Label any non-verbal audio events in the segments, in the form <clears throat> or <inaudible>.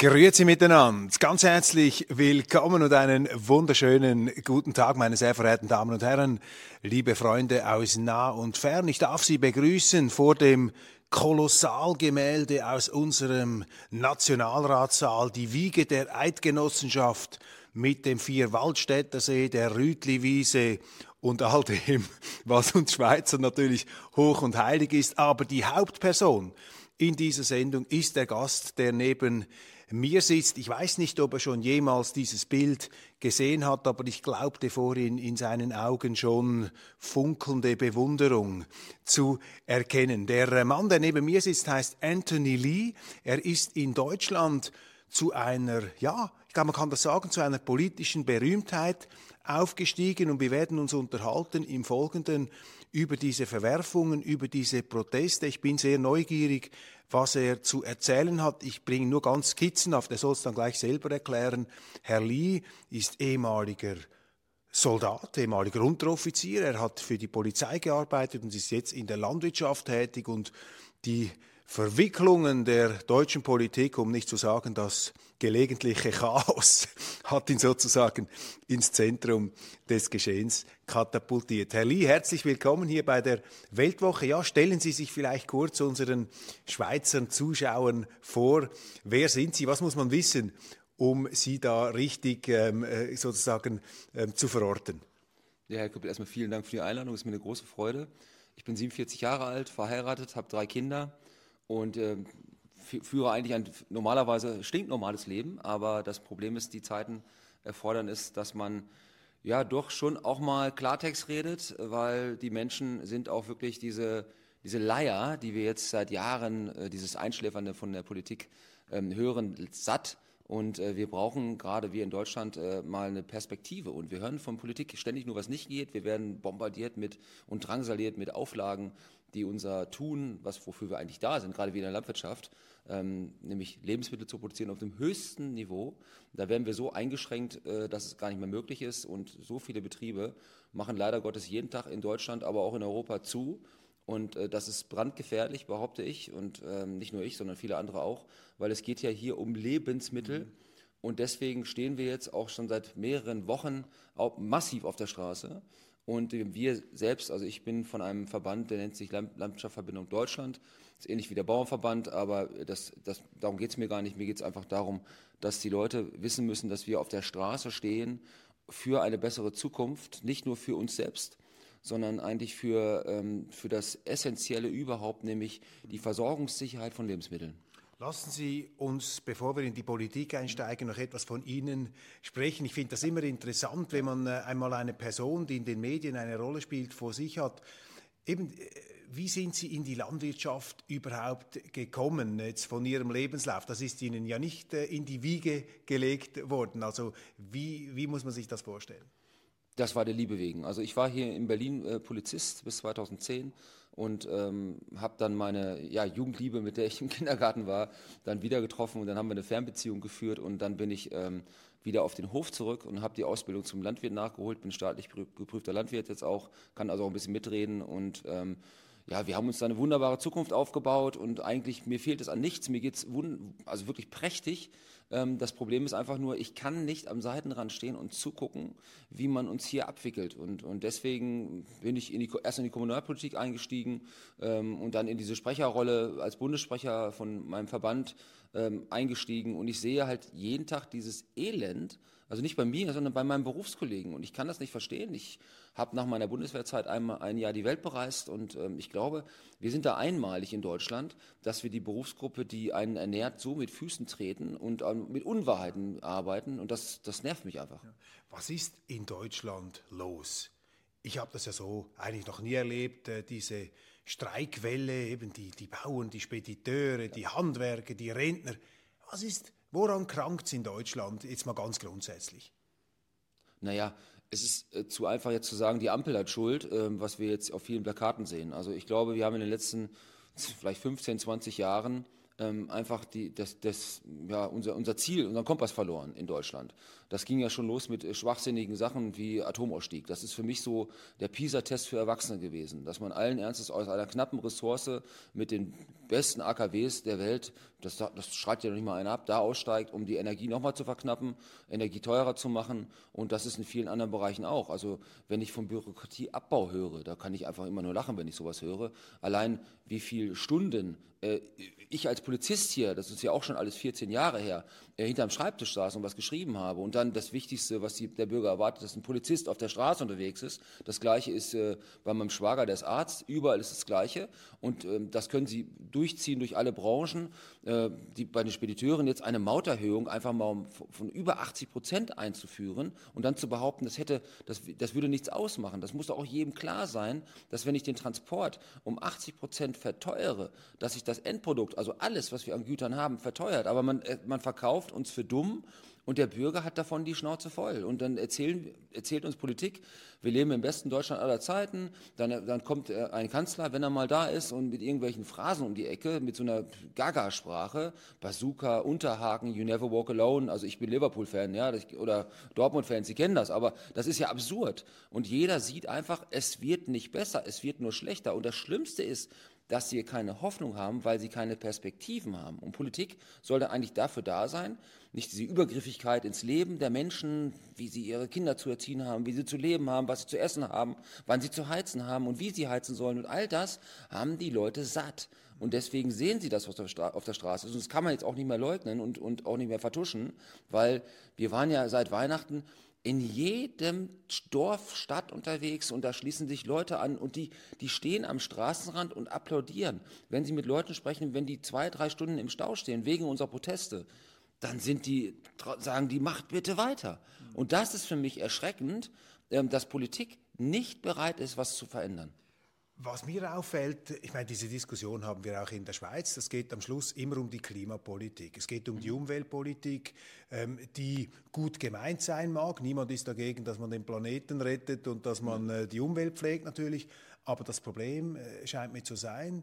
Grüezi miteinander, ganz herzlich willkommen und einen wunderschönen guten Tag, meine sehr verehrten Damen und Herren, liebe Freunde aus nah und fern. Ich darf Sie begrüßen vor dem Kolossalgemälde aus unserem Nationalratssaal, die Wiege der Eidgenossenschaft mit dem Vierwaldstättersee, der Rütliwiese und all dem, was uns Schweizer natürlich hoch und heilig ist. Aber die Hauptperson in dieser Sendung ist der Gast, der neben mir sitzt. Ich weiß nicht, ob er schon jemals dieses Bild gesehen hat, aber ich glaubte vorhin in seinen Augen schon funkelnde Bewunderung zu erkennen. Der Mann, der neben mir sitzt, heißt Anthony Lee. Er ist in Deutschland zu einer, ja, ich glaube, man kann das sagen, zu einer politischen Berühmtheit aufgestiegen und wir werden uns unterhalten im Folgenden über diese Verwerfungen, über diese Proteste. Ich bin sehr neugierig, was er zu erzählen hat. Ich bringe nur ganz skizzenhaft, er soll es dann gleich selber erklären. Herr Lee ist ehemaliger Soldat, ehemaliger Unteroffizier. Er hat für die Polizei gearbeitet und ist jetzt in der Landwirtschaft tätig und die Verwicklungen der deutschen Politik, um nicht zu sagen das gelegentliche Chaos, <laughs> hat ihn sozusagen ins Zentrum des Geschehens katapultiert. Herr Lee, herzlich willkommen hier bei der Weltwoche. Ja, stellen Sie sich vielleicht kurz unseren Schweizer Zuschauern vor. Wer sind Sie? Was muss man wissen, um Sie da richtig ähm, äh, sozusagen ähm, zu verorten? Ja, Herr Kuppel, erstmal vielen Dank für die Einladung. Es ist mir eine große Freude. Ich bin 47 Jahre alt, verheiratet, habe drei Kinder und äh, führe eigentlich ein normalerweise stinknormales Leben, aber das Problem ist, die Zeiten erfordern es, dass man ja doch schon auch mal Klartext redet, weil die Menschen sind auch wirklich diese, diese Leier, die wir jetzt seit Jahren, äh, dieses Einschläfernde von der Politik ähm, hören, satt. Und äh, wir brauchen gerade wir in Deutschland äh, mal eine Perspektive. Und wir hören von Politik ständig nur, was nicht geht. Wir werden bombardiert mit und drangsaliert mit Auflagen, die unser Tun, was wofür wir eigentlich da sind, gerade wie in der Landwirtschaft, ähm, nämlich Lebensmittel zu produzieren auf dem höchsten Niveau. Da werden wir so eingeschränkt, äh, dass es gar nicht mehr möglich ist. Und so viele Betriebe machen leider Gottes jeden Tag in Deutschland, aber auch in Europa zu. Und äh, das ist brandgefährlich, behaupte ich. Und ähm, nicht nur ich, sondern viele andere auch, weil es geht ja hier um Lebensmittel. Mhm. Und deswegen stehen wir jetzt auch schon seit mehreren Wochen massiv auf der Straße. Und wir selbst, also ich bin von einem Verband, der nennt sich Landwirtschaftsverbindung Deutschland. Ist ähnlich wie der Bauernverband, aber das, das, darum geht es mir gar nicht. Mir geht es einfach darum, dass die Leute wissen müssen, dass wir auf der Straße stehen für eine bessere Zukunft, nicht nur für uns selbst, sondern eigentlich für, ähm, für das Essentielle überhaupt, nämlich die Versorgungssicherheit von Lebensmitteln. Lassen Sie uns, bevor wir in die Politik einsteigen, noch etwas von Ihnen sprechen. Ich finde das immer interessant, wenn man äh, einmal eine Person, die in den Medien eine Rolle spielt, vor sich hat. Eben, äh, wie sind Sie in die Landwirtschaft überhaupt gekommen, jetzt von Ihrem Lebenslauf? Das ist Ihnen ja nicht äh, in die Wiege gelegt worden. Also wie, wie muss man sich das vorstellen? Das war der Liebe wegen. Also ich war hier in Berlin äh, Polizist bis 2010 und ähm, habe dann meine ja, Jugendliebe, mit der ich im Kindergarten war, dann wieder getroffen und dann haben wir eine Fernbeziehung geführt und dann bin ich ähm, wieder auf den Hof zurück und habe die Ausbildung zum Landwirt nachgeholt, bin staatlich geprüfter Landwirt jetzt auch, kann also auch ein bisschen mitreden und ähm, ja, wir haben uns da eine wunderbare Zukunft aufgebaut und eigentlich mir fehlt es an nichts, mir geht es also wirklich prächtig Ähm, das Problem ist einfach nur, ich kann nicht am Seitenrand stehen und zugucken, wie man uns hier abwickelt. Und, und deswegen bin ich in die, erst in die Kommunalpolitik eingestiegen ähm, und dann in diese Sprecherrolle als Bundessprecher von meinem Verband ähm, eingestiegen. Und ich sehe halt jeden Tag dieses Elend, also nicht bei mir, sondern bei meinen Berufskollegen. Und ich kann das nicht verstehen. Ich habe nach meiner Bundeswehrzeit einmal ein Jahr die Welt bereist und ähm, ich glaube, wir sind da einmalig in Deutschland, dass wir die Berufsgruppe, die einen ernährt, so mit Füßen treten und ähm, mit Unwahrheiten arbeiten. Und das, das nervt mich einfach. Was ist in Deutschland los? Ich habe das ja so eigentlich noch nie erlebt, äh, diese Streikwelle, eben die, die Bauern, die Spediteure, die Handwerker, die Rentner. Was ist Woran krankt es in Deutschland jetzt mal ganz grundsätzlich? Naja, es ist äh, zu einfach jetzt zu sagen, die Ampel hat Schuld, äh, was wir jetzt auf vielen Plakaten sehen. Also ich glaube, wir haben in den letzten vielleicht 15, 20 Jahren ähm, einfach die, das, das, ja, unser, unser Ziel, unseren Kompass verloren in Deutschland. Das ging ja schon los mit äh, schwachsinnigen Sachen wie Atomausstieg. Das ist für mich so der PISA-Test für Erwachsene gewesen, dass man allen Ernstes aus einer knappen Ressource mit den besten AKWs der Welt, das, das schreit ja noch nicht mal einer ab, da aussteigt, um die Energie nochmal zu verknappen, Energie teurer zu machen. Und das ist in vielen anderen Bereichen auch. Also wenn ich vom Bürokratieabbau höre, da kann ich einfach immer nur lachen, wenn ich sowas höre. Allein wie viele Stunden äh, ich als Polizist hier, das ist ja auch schon alles 14 Jahre her, äh, hinterm Schreibtisch saß und was geschrieben habe. Und dann das Wichtigste, was die, der Bürger erwartet, dass ein Polizist auf der Straße unterwegs ist. Das Gleiche ist äh, bei meinem Schwager, der ist Arzt. Überall ist das Gleiche. Und ähm, das können Sie durchziehen durch alle Branchen. Äh, die, bei den Spediteuren jetzt eine Mauterhöhung einfach mal um, von über 80 Prozent einzuführen und dann zu behaupten, das hätte, das, das würde nichts ausmachen. Das muss doch auch jedem klar sein, dass wenn ich den Transport um 80 Prozent verteuere, dass ich das Endprodukt, also alles, was wir an Gütern haben, verteuert. Aber man, äh, man verkauft uns für dumm und der Bürger hat davon die Schnauze voll. Und dann erzählen, erzählt uns Politik, wir leben im besten Deutschland aller Zeiten. Dann, dann kommt äh, ein Kanzler, wenn er mal da ist und mit irgendwelchen Phrasen um die Ecke, mit so einer Gaga-Sprache, Bazooka, Unterhaken, You Never Walk Alone. Also ich bin Liverpool-Fan, ja, oder Dortmund-Fans, Sie kennen das. Aber das ist ja absurd. Und jeder sieht einfach, es wird nicht besser, es wird nur schlechter. Und das Schlimmste ist, dass sie keine Hoffnung haben, weil sie keine Perspektiven haben. Und Politik sollte eigentlich dafür da sein, nicht diese Übergriffigkeit ins Leben der Menschen, wie sie ihre Kinder zu erziehen haben, wie sie zu leben haben, was sie zu essen haben, wann sie zu heizen haben und wie sie heizen sollen. Und all das haben die Leute satt. Und deswegen sehen sie das, was auf der Straße ist. Und das kann man jetzt auch nicht mehr leugnen und, und auch nicht mehr vertuschen, weil wir waren ja seit Weihnachten in jedem Dorf, Stadt unterwegs und da schließen sich Leute an und die, die stehen am Straßenrand und applaudieren. Wenn sie mit Leuten sprechen, wenn die zwei, drei Stunden im Stau stehen wegen unserer Proteste, dann sind die, sagen die, macht bitte weiter. Und das ist für mich erschreckend, ähm, dass Politik nicht bereit ist, was zu verändern. Was mir auffällt, ich meine, diese Diskussion haben wir auch in der Schweiz, das geht am Schluss immer um die Klimapolitik. Es geht um die Umweltpolitik, ähm, die gut gemeint sein mag. Niemand ist dagegen, dass man den Planeten rettet und dass man äh, die Umwelt pflegt natürlich. Aber das Problem äh, scheint mir zu sein,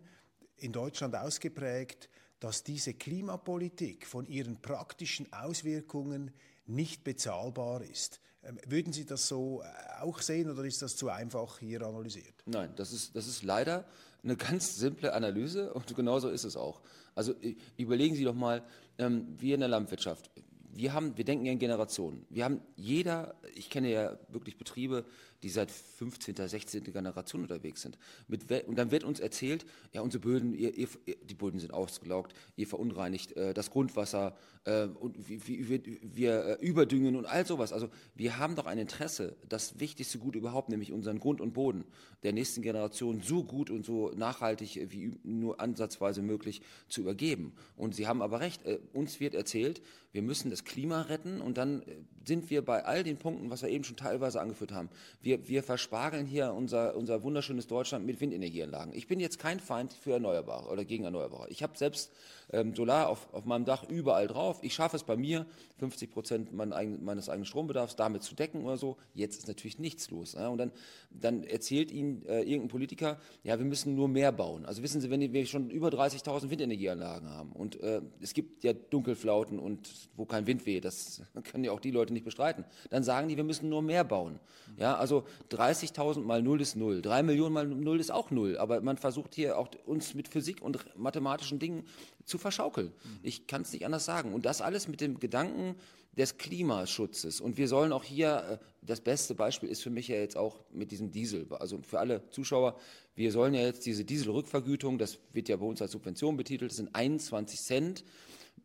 in Deutschland ausgeprägt, dass diese Klimapolitik von ihren praktischen Auswirkungen nicht bezahlbar ist. Ähm, würden Sie das so äh, auch sehen oder ist das zu einfach hier analysiert? Nein, das ist, das ist leider eine ganz simple Analyse und genauso ist es auch. Also überlegen Sie doch mal, ähm, wir in der Landwirtschaft, wir, haben, wir denken ja in Generationen. Wir haben jeder, ich kenne ja wirklich Betriebe, die seit 15., 16. Generation unterwegs sind. Mit, und dann wird uns erzählt, ja, unsere Böden, ihr, ihr, die Böden sind ausgelaugt, ihr verunreinigt äh, das Grundwasser äh, und wir, wir, äh, überdüngen und all sowas. Also wir haben doch ein Interesse, das wichtigste Gut überhaupt, nämlich unseren Grund und Boden der nächsten Generation so gut und so nachhaltig wie nur ansatzweise möglich zu übergeben. Und Sie haben aber recht, äh, uns wird erzählt, wir müssen das Klima retten und dann äh, sind wir bei all den Punkten, was wir eben schon teilweise angeführt haben. Wir, wir verspargeln hier unser, unser wunderschönes Deutschland mit Windenergieanlagen. Ich bin jetzt kein Feind für Erneuerbare oder gegen Erneuerbare. Ich habe selbst ähm, Solar auf, auf meinem Dach überall drauf. Ich schaffe es bei mir, 50 Prozent mein meines eigenen Strombedarfs damit zu decken oder so. Jetzt ist natürlich nichts los. Ja? Und dann, dann erzählt Ihnen äh, irgendein Politiker, ja, wir müssen nur mehr bauen. Also wissen Sie, wenn wir schon über 30.000 Windenergieanlagen haben und äh, es gibt ja Dunkelflauten und wo kein Wind weht, das <laughs> können ja auch die Leute nicht bestreiten, dann sagen die, wir müssen nur mehr bauen. Ja, Also 30.000 mal 0 ist 0, 3 Millionen mal 0 ist auch 0. Aber man versucht hier auch uns mit Physik und mathematischen Dingen zu verschaukeln. Ich kann es nicht anders sagen. Und das alles mit dem Gedanken des Klimaschutzes. Und wir sollen auch hier, äh, das beste Beispiel ist für mich ja jetzt auch mit diesem Diesel. Also für alle Zuschauer, wir sollen ja jetzt diese Dieselrückvergütung, das wird ja bei uns als Subvention betitelt, das sind 21 Cent.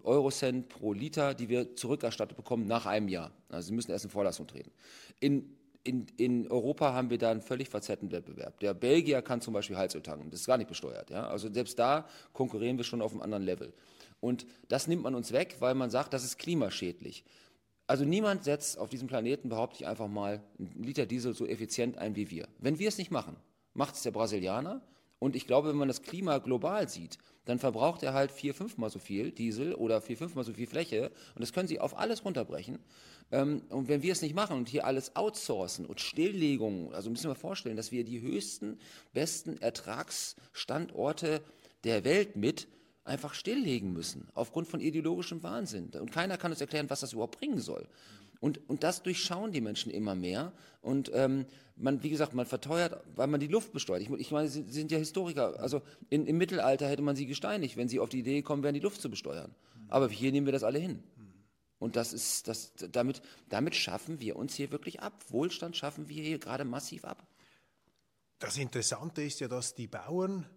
Eurocent pro Liter, die wir zurückerstattet bekommen nach einem Jahr. Also sie müssen erst in Vorlassung treten. In, in, in Europa haben wir da einen völlig verzerrten Wettbewerb. Der Belgier kann zum Beispiel Heizöl tanken, das ist gar nicht besteuert. Ja? Also selbst da konkurrieren wir schon auf einem anderen Level. Und das nimmt man uns weg, weil man sagt, das ist klimaschädlich. Also niemand setzt auf diesem Planeten, behaupte ich einfach mal, einen Liter Diesel so effizient ein wie wir. Wenn wir es nicht machen, macht es der Brasilianer und ich glaube, wenn man das Klima global sieht, dann verbraucht er halt vier, fünfmal so viel Diesel oder vier, fünfmal so viel Fläche. Und das können Sie auf alles runterbrechen. Ähm, und wenn wir es nicht machen und hier alles outsourcen und Stilllegungen, also müssen wir vorstellen, dass wir die höchsten, besten Ertragsstandorte der Welt mit einfach stilllegen müssen, aufgrund von ideologischem Wahnsinn. Und keiner kann uns erklären, was das überhaupt bringen soll. Und, und das durchschauen die Menschen immer mehr. Und ähm, man, wie gesagt, man verteuert, weil man die Luft besteuert. Ich, ich meine, sie sind ja Historiker. Also in, im Mittelalter hätte man sie gesteinigt, wenn sie auf die Idee kommen wären, die Luft zu besteuern. Aber hier nehmen wir das alle hin. Und das ist, das, damit, damit schaffen wir uns hier wirklich ab. Wohlstand schaffen wir hier gerade massiv ab. Das Interessante ist ja, dass die Bauern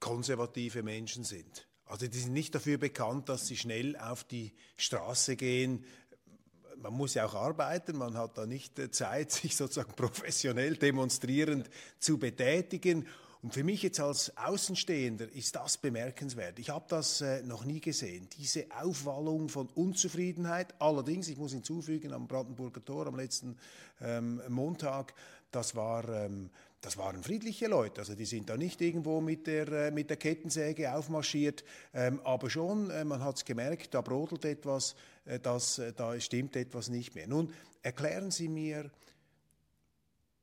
konservative Menschen sind. Also die sind nicht dafür bekannt, dass sie schnell auf die Straße gehen, man muss ja auch arbeiten, man hat da nicht Zeit, <laughs> sich sozusagen professionell demonstrierend zu betätigen. Und für mich jetzt als Außenstehender ist das bemerkenswert. Ich habe das äh, noch nie gesehen, diese Aufwallung von Unzufriedenheit. Allerdings, ich muss hinzufügen, am Brandenburger Tor am letzten ähm, Montag, das war ähm, das waren friedliche Leute, also die sind da nicht irgendwo mit der, äh, mit der Kettensäge aufmarschiert, ähm, aber schon, äh, man hat es gemerkt, da brodelt etwas, äh, das, äh, da stimmt etwas nicht mehr. Nun, erklären Sie mir,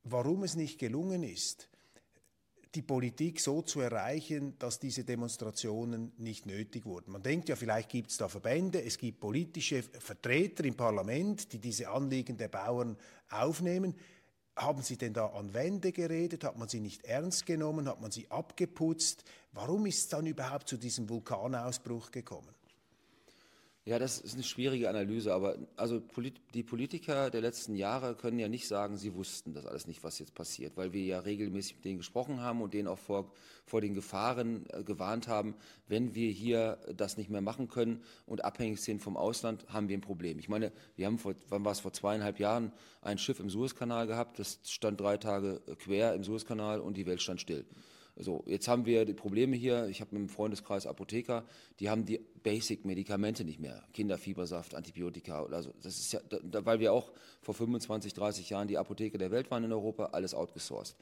warum es nicht gelungen ist, die Politik so zu erreichen, dass diese Demonstrationen nicht nötig wurden. Man denkt ja, vielleicht gibt es da Verbände, es gibt politische Vertreter im Parlament, die diese Anliegen der Bauern aufnehmen. Haben Sie denn da an Wände geredet? Hat man sie nicht ernst genommen? Hat man sie abgeputzt? Warum ist es dann überhaupt zu diesem Vulkanausbruch gekommen? Ja, das ist eine schwierige Analyse, aber also die Politiker der letzten Jahre können ja nicht sagen, sie wussten das alles nicht, was jetzt passiert, weil wir ja regelmäßig mit denen gesprochen haben und denen auch vor, vor den Gefahren äh, gewarnt haben, wenn wir hier das nicht mehr machen können und abhängig sind vom Ausland, haben wir ein Problem. Ich meine, wir haben vor, wann war es, vor zweieinhalb Jahren ein Schiff im Suezkanal gehabt, das stand drei Tage quer im Suezkanal und die Welt stand still. So, jetzt haben wir die Probleme hier. Ich habe mit dem Freundeskreis Apotheker, die haben die Basic-Medikamente nicht mehr. Kinderfiebersaft, Antibiotika. Also das ist ja, da, weil wir auch vor 25, 30 Jahren die Apotheke der Welt waren in Europa, alles outgesourced.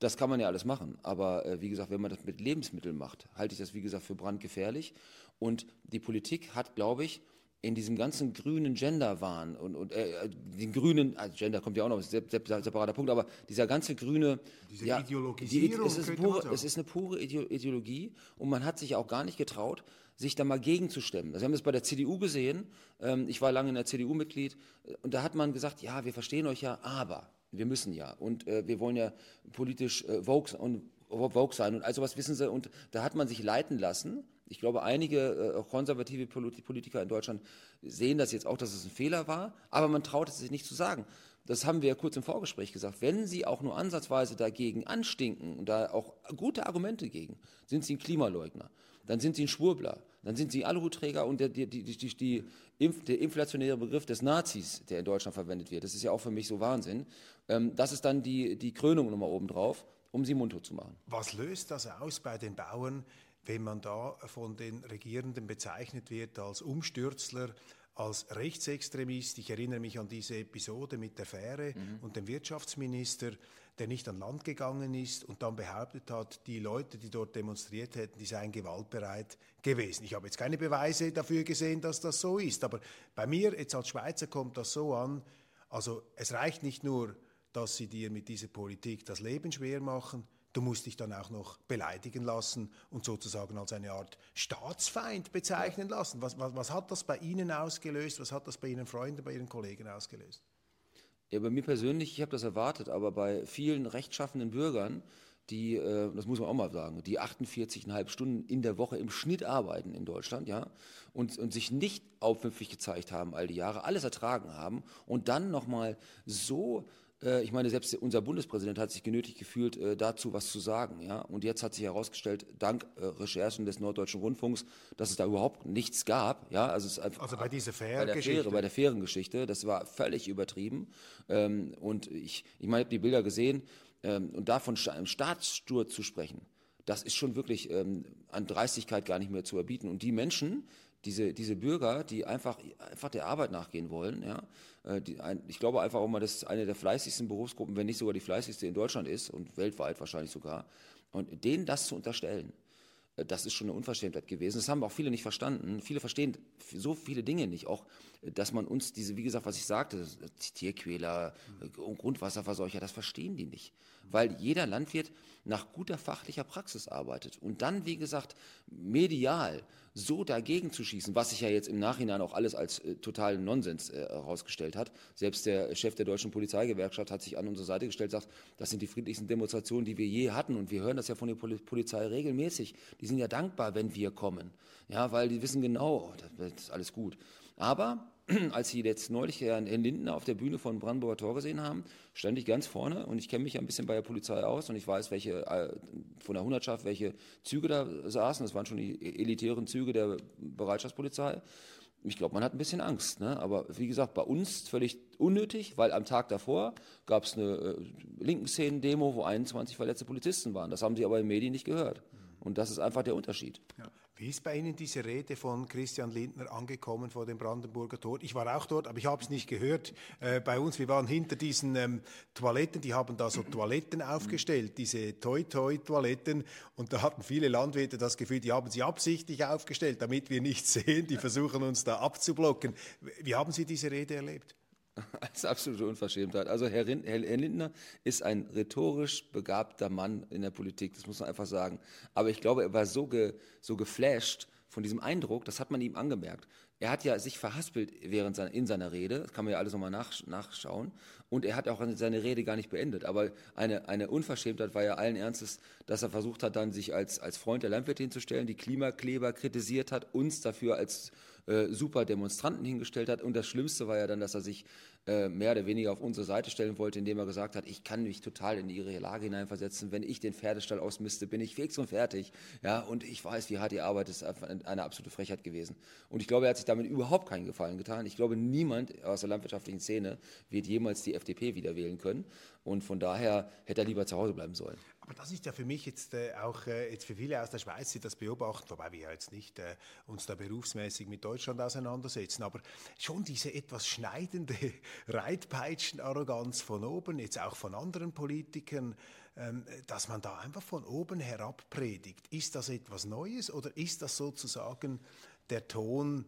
Das kann man ja alles machen. Aber äh, wie gesagt, wenn man das mit Lebensmitteln macht, halte ich das, wie gesagt, für brandgefährlich. Und die Politik hat, glaube ich, in diesem ganzen grünen Gender-Wahn und, und äh, den grünen, also Gender kommt ja auch noch, ist ein separater Punkt, aber dieser ganze grüne, Diese ja, die, es, ist pure, es ist eine pure Ideologie und man hat sich auch gar nicht getraut, sich da mal gegenzustemmen. Also wir haben das bei der CDU gesehen, ähm, ich war lange in der CDU Mitglied äh, und da hat man gesagt, ja, wir verstehen euch ja, aber wir müssen ja und äh, wir wollen ja politisch äh, Vogue und Vogue sein und all sowas wissen sie und da hat man sich leiten lassen ich glaube, einige äh, konservative Politiker in Deutschland sehen das jetzt auch, dass es ein Fehler war, aber man traut es sich nicht zu sagen. Das haben wir ja kurz im Vorgespräch gesagt. Wenn Sie auch nur ansatzweise dagegen anstinken und da auch gute Argumente gegen, sind Sie ein Klimaleugner, dann sind Sie ein Schwurbler, dann sind Sie Aluhutträger und der, die, die, die, die, der inflationäre Begriff des Nazis, der in Deutschland verwendet wird, das ist ja auch für mich so Wahnsinn. Ähm, das ist dann die, die Krönung nochmal obendrauf, um Sie mundtot zu machen. Was löst das aus bei den Bauern, wenn man da von den Regierenden bezeichnet wird als Umstürzler, als Rechtsextremist. Ich erinnere mich an diese Episode mit der Fähre mhm. und dem Wirtschaftsminister, der nicht an Land gegangen ist und dann behauptet hat, die Leute, die dort demonstriert hätten, die seien gewaltbereit gewesen. Ich habe jetzt keine Beweise dafür gesehen, dass das so ist, aber bei mir jetzt als Schweizer kommt das so an, also es reicht nicht nur, dass sie dir mit dieser Politik das Leben schwer machen, Du musst dich dann auch noch beleidigen lassen und sozusagen als eine Art Staatsfeind bezeichnen lassen. Was, was, was hat das bei Ihnen ausgelöst? Was hat das bei Ihren Freunden, bei Ihren Kollegen ausgelöst? Ja, bei mir persönlich, ich habe das erwartet, aber bei vielen rechtschaffenden Bürgern, die, äh, das muss man auch mal sagen, die 48,5 Stunden in der Woche im Schnitt arbeiten in Deutschland, ja, und, und sich nicht aufmüpfig gezeigt haben all die Jahre, alles ertragen haben und dann nochmal so ich meine, selbst unser Bundespräsident hat sich genötigt gefühlt, äh, dazu was zu sagen. Ja? Und jetzt hat sich herausgestellt, dank äh, Recherchen des Norddeutschen Rundfunks, dass es da überhaupt nichts gab. Ja? Also, es einfach, also bei dieser Fährengeschichte? Bei, bei der Fährengeschichte. Das war völlig übertrieben. Ähm, und ich, ich meine, ich habe die Bilder gesehen. Ähm, und davon einem Staatssturz zu sprechen, das ist schon wirklich ähm, an Dreistigkeit gar nicht mehr zu erbieten. Und die Menschen, diese, diese Bürger, die einfach, einfach der Arbeit nachgehen wollen, ja, äh, die, ein, ich glaube einfach auch mal, dass eine der fleißigsten Berufsgruppen, wenn nicht sogar die fleißigste in Deutschland ist und weltweit wahrscheinlich sogar. Und denen das zu unterstellen, äh, das ist schon eine Unverschämtheit gewesen. Das haben auch viele nicht verstanden. Viele verstehen so viele Dinge nicht. Auch, äh, dass man uns diese, wie gesagt, was ich sagte, Tierquäler, Grundwasserverseucher, das verstehen die nicht. Weil jeder Landwirt nach guter fachlicher Praxis arbeitet. Und dann, wie gesagt, medial so dagegen zu schießen, was sich ja jetzt im Nachhinein auch alles als äh, totalen Nonsens äh, herausgestellt hat. Selbst der Chef der deutschen Polizeigewerkschaft hat sich an unsere Seite gestellt, sagt, das sind die friedlichsten Demonstrationen, die wir je hatten. Und wir hören das ja von der Pol Polizei regelmäßig. Die sind ja dankbar, wenn wir kommen. Ja, weil die wissen genau, das ist alles gut. Aber <clears throat> als Sie jetzt neulich Herrn Lindner auf der Bühne von Brandenburger Tor gesehen haben, stand ich ganz vorne und ich kenne mich ja ein bisschen bei der Polizei aus und ich weiß, welche äh, von der Hundertschaft, welche Züge da saßen. Das waren schon die elitären Züge der Bereitschaftspolizei. Ich glaube, man hat ein bisschen Angst. Ne? Aber wie gesagt, bei uns völlig unnötig, weil am Tag davor gab es eine äh, linken Szenen-Demo, wo 21 verletzte Polizisten waren. Das haben sie aber in den Medien nicht gehört. Und das ist einfach der Unterschied. Ja. Wie ist bei Ihnen diese Rede von Christian Lindner angekommen vor dem Brandenburger Tor? Ich war auch dort, aber ich habe es nicht gehört. Äh, bei uns, wir waren hinter diesen ähm, Toiletten, die haben da so Toiletten aufgestellt, diese Toi-Toi-Toiletten. Und da hatten viele Landwirte das Gefühl, die haben sie absichtlich aufgestellt, damit wir nichts <laughs> sehen. Die versuchen uns da abzublocken. Wie haben Sie diese Rede erlebt? <laughs> Als absolute Unverschämtheit. Also Herr, Rind, Herr, Lindner ist ein rhetorisch begabter Mann in der Politik, das muss man einfach sagen. Aber ich glaube, er war so, ge, so geflasht von diesem Eindruck, das hat man ihm angemerkt. Er hat ja sich verhaspelt während seiner, in seiner Rede, das kann man ja alles nochmal nach, nachschauen. Und er hat auch seine Rede gar nicht beendet. Aber eine, eine Unverschämtheit war ja allen Ernstes, dass er versucht hat, dann sich als, als Freund der Landwirte hinzustellen, die Klimakleber kritisiert hat, uns dafür als äh, super Demonstranten hingestellt hat. Und das Schlimmste war ja dann, dass er sich äh, mehr oder weniger auf unsere Seite stellen wollte, indem er gesagt hat, ich kann mich total in ihre Lage hineinversetzen. Wenn ich den Pferdestall ausmiste, bin ich fix und fertig. Ja, und ich weiß, wie hart die Arbeit ist, eine absolute Frechheit gewesen. Und ich glaube, er hat sich damit überhaupt keinen Gefallen getan. Ich glaube, niemand aus der landwirtschaftlichen Szene wird jemals die FDP wieder wählen können. Und von daher hätte er lieber zu Hause bleiben sollen. Aber das ist ja für mich jetzt äh, auch äh, jetzt für viele aus der Schweiz, die das beobachten, wobei wir ja jetzt nicht äh, uns da berufsmäßig mit Deutschland auseinandersetzen, aber schon diese etwas schneidende <laughs> Reitpeitschenarroganz von oben, jetzt auch von anderen Politikern, ähm, dass man da einfach von oben herab predigt. Ist das etwas Neues oder ist das sozusagen der Ton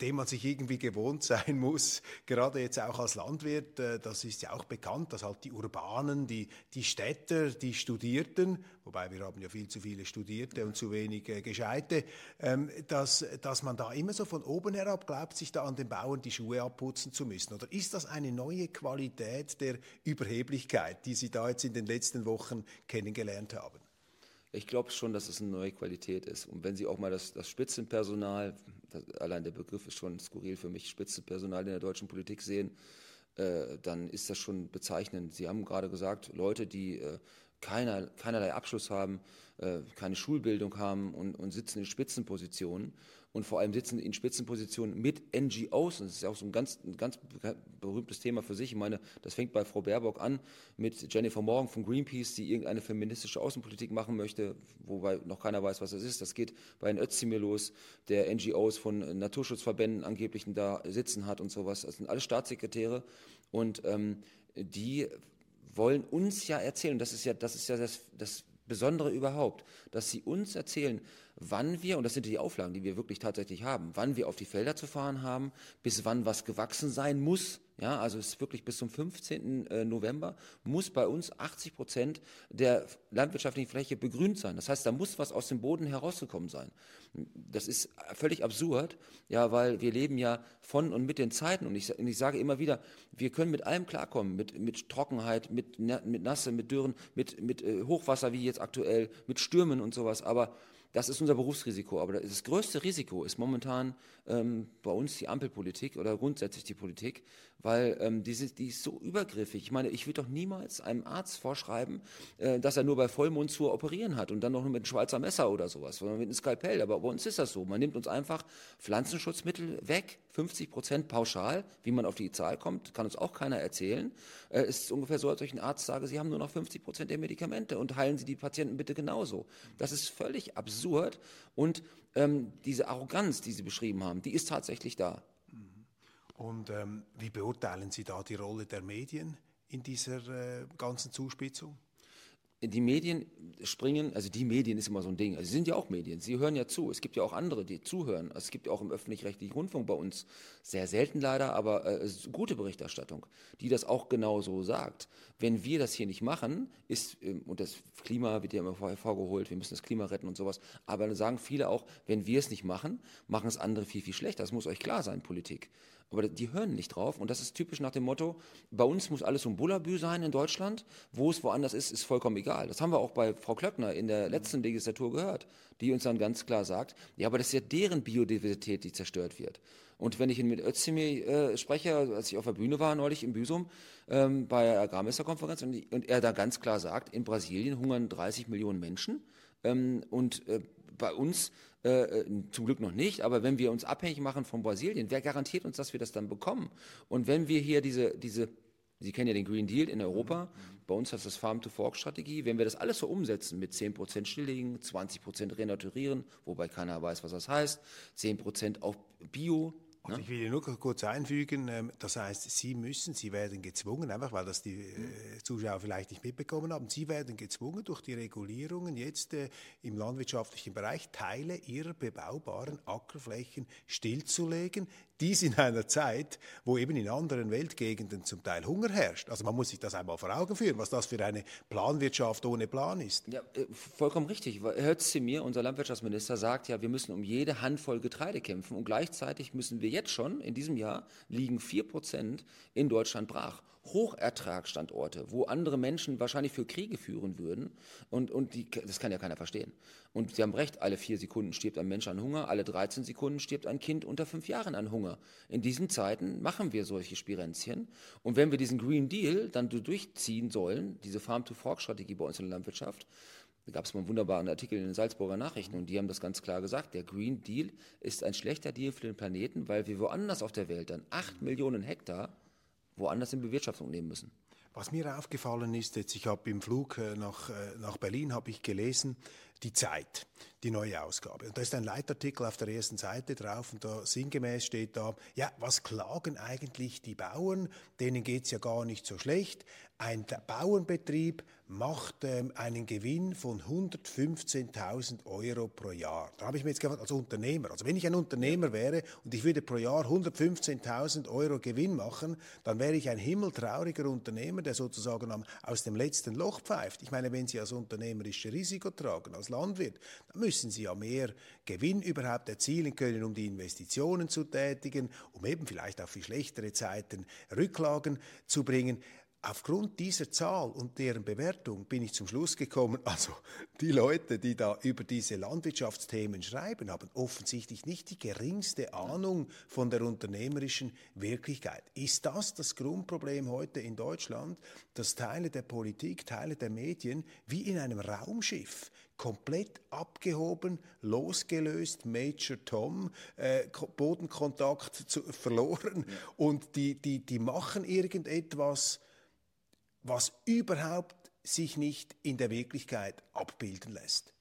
dem man sich irgendwie gewohnt sein muss, <laughs> gerade jetzt auch als Landwirt, äh, das ist ja auch bekannt, dass halt die Urbanen, die, die Städter, die Studierten, wobei wir haben ja viel zu viele Studierte und zu wenig Gescheite, ähm, dass, dass man da immer so von oben herab glaubt, sich da an den Bauern die Schuhe abputzen zu müssen. Oder ist das eine neue Qualität der Überheblichkeit, die Sie da jetzt in den letzten Wochen kennengelernt haben? Ich glaube schon, dass es eine neue Qualität ist. Und wenn Sie auch mal das, das Spitzenpersonal, das, allein der Begriff ist schon skurril für mich, Spitzenpersonal in der deutschen Politik sehen, äh, dann ist das schon bezeichnend. Sie haben gerade gesagt, Leute, die äh, keiner, keinerlei Abschluss haben, äh, keine Schulbildung haben und, und sitzen in Spitzenpositionen und vor allem sitzen in Spitzenpositionen mit NGOs. Und das ist ja auch so ein ganz, ein ganz berühmtes Thema für sich. Ich meine, das fängt bei Frau Baerbock an mit Jennifer Morgan von Greenpeace, die irgendeine feministische Außenpolitik machen möchte, wobei noch keiner weiß, was das ist. Das geht bei Herrn Özdemir los, der NGOs von Naturschutzverbänden angeblich da sitzen hat und sowas. Das sind alle Staatssekretäre und ähm, die wollen uns ja erzählen, das ist ja, das ist ja das, das Besondere überhaupt, dass sie uns erzählen, wann wir, und das sind die Auflagen, die wir wirklich tatsächlich haben, wann wir auf die Felder zu fahren haben, bis wann was gewachsen sein muss, Ja, also es ist wirklich bis zum 15. Äh, November muss bei uns 80 Prozent der landwirtschaftlichen Fläche begrünt sein. Das heißt, da muss was aus dem Boden herausgekommen sein. Das ist völlig absurd, ja, weil wir leben ja von und mit den Zeiten. Und ich, und ich sage immer wieder, wir können mit allem klarkommen, mit, mit Trockenheit, mit, mit Nasse, mit Dürren, mit, mit äh, Hochwasser wie jetzt aktuell, mit Stürmen und sowas. Aber das ist unser Berufsrisiko. Aber das größte Risiko ist momentan ähm, bei uns die Ampelpolitik oder grundsätzlich die Politik, weil ähm, die, die ist so übergriffig. Ich meine, ich würde doch niemals einem Arzt vorschreiben, äh, dass er nur bei Vollmond zu operieren hat und dann noch mit einem Schweizer Messer oder sowas, sondern mit einem Skalpell. Aber bei uns ist das so. Man nimmt uns einfach Pflanzenschutzmittel weg, 50 Prozent pauschal. Wie man auf die Zahl kommt, kann uns auch keiner erzählen. Äh, es ist ungefähr so, als ich einem Arzt sage, Sie haben nur noch 50 Prozent der Medikamente und heilen Sie die Patienten bitte genauso. Das ist völlig absurd und ähm, diese Arroganz, die Sie beschrieben haben, die ist tatsächlich da. Und ähm, wie beurteilen Sie da die Rolle der Medien in dieser äh, ganzen Zuspitzung? Die Medien springen, also die Medien ist immer so ein Ding, also sie sind ja auch Medien, sie hören ja zu, es gibt ja auch andere, die zuhören, es gibt ja auch im öffentlich-rechtlichen Rundfunk bei uns, sehr selten leider, aber äh, gute Berichterstattung, die das auch genau so sagt. Wenn wir das hier nicht machen, ist, ähm, und das Klima wird ja immer hervorgeholt, wir müssen das Klima retten und sowas, aber dann sagen viele auch, wenn wir es nicht machen, machen es andere viel, viel schlechter, das muss euch klar sein, Politik. Aber die hören nicht drauf. Und das ist typisch nach dem Motto, bei uns muss alles um Bullabü sein in Deutschland. Wo es woanders ist, ist vollkommen egal. Das haben wir auch bei Frau Klöckner in der letzten Legislatur gehört, die uns dann ganz klar sagt, ja, aber das ist ja deren Biodiversität, die zerstört wird. Und wenn ich mit Özdemir äh, spreche, als ich auf der Bühne war neulich im Büsum ähm, bei der Agrarministerkonferenz und, und, er da ganz klar sagt, in Brasilien hungern 30 Millionen Menschen ähm, und äh, bei uns äh, äh, zum Glück noch nicht, aber wenn wir uns abhängig machen von Brasilien, wer garantiert uns, dass wir das dann bekommen? Und wenn wir hier diese, diese Sie kennen ja den Green Deal in Europa. Bei uns heißt das Farm-to-Fork-Strategie. Wenn wir das alles so umsetzen mit 10% stilllegen, 20% renaturieren, wobei keiner weiß, was das heißt, 10% auf Bio, also ich will nur kurz einfügen, ähm, das heißt, Sie müssen, Sie werden gezwungen, einfach weil das die äh, Zuschauer vielleicht nicht mitbekommen haben, Sie werden gezwungen durch die Regulierungen jetzt äh, im landwirtschaftlichen Bereich Teile Ihrer bebaubaren Ackerflächen stillzulegen, dies in einer Zeit, wo eben in anderen Weltgegenden zum Teil Hunger herrscht. Also man muss sich das einmal vor Augen führen, was das für eine Planwirtschaft ohne Plan ist. Ja, äh, vollkommen richtig. Herr Zimir, unser Landwirtschaftsminister, sagt ja, wir müssen um jede Handvoll Getreide kämpfen und gleichzeitig müssen wir jetzt schon, in diesem Jahr, liegen 4% in Deutschland brach. Hochertragsstandorte, wo andere Menschen wahrscheinlich für Kriege führen würden. Und, und die, das kann ja keiner verstehen. Und Sie haben recht, alle vier Sekunden stirbt ein Mensch an Hunger, alle 13 Sekunden stirbt ein Kind unter fünf Jahren an Hunger. In diesen Zeiten machen wir solche Spirenzchen. Und wenn wir diesen Green Deal dann durchziehen sollen, diese Farm-to-Fork-Strategie bei uns in der Landwirtschaft, da gab es mal einen wunderbaren Artikel in den Salzburger Nachrichten und die haben das ganz klar gesagt. Der Green Deal ist ein schlechter Deal für den Planeten, weil wir woanders auf der Welt dann acht Millionen Hektar woanders in Bewirtschaftung nehmen müssen. Was mir aufgefallen ist, jetzt ich habe im Flug äh, nach, äh, nach Berlin habe ich gelesen, die Zeit, die neue Ausgabe. Und da ist ein Leitartikel auf der ersten Seite drauf und da sinngemäß steht da, ja, was klagen eigentlich die Bauern? Denen geht's ja gar nicht so schlecht. Ein Bauernbetrieb macht ähm, einen Gewinn von 115.000 Euro pro Jahr. Da habe ich mir jetzt gefragt, als Unternehmer, also wenn ich ein Unternehmer wäre und ich würde pro Jahr 115.000 Euro Gewinn machen, dann wäre ich ein himmeltrauriger Unternehmer, der sozusagen am, aus dem letzten Loch pfeift. Ich meine, wenn Sie als unternehmerische Risiko tragen, als Landwirt, dann müssen Sie ja mehr Gewinn überhaupt erzielen können, um die Investitionen zu tätigen, um eben vielleicht auch für schlechtere Zeiten Rücklagen zu bringen. Aufgrund dieser Zahl und deren Bewertung bin ich zum Schluss gekommen, <laughs> also die Leute, die da über diese Landwirtschaftsthemen schreiben, haben offensichtlich nicht die geringste Ahnung von der unternehmerischen Wirklichkeit. Ist das das Grundproblem heute in Deutschland, dass Teile der Politik, Teile der Medien wie in einem Raumschiff komplett abgehoben, losgelöst, Major Tom, äh, Bodenkontakt zu, <laughs> verloren ja. und die, die, die machen irgendetwas, was überhaupt sich nicht in der Wirklichkeit abbilden lässt.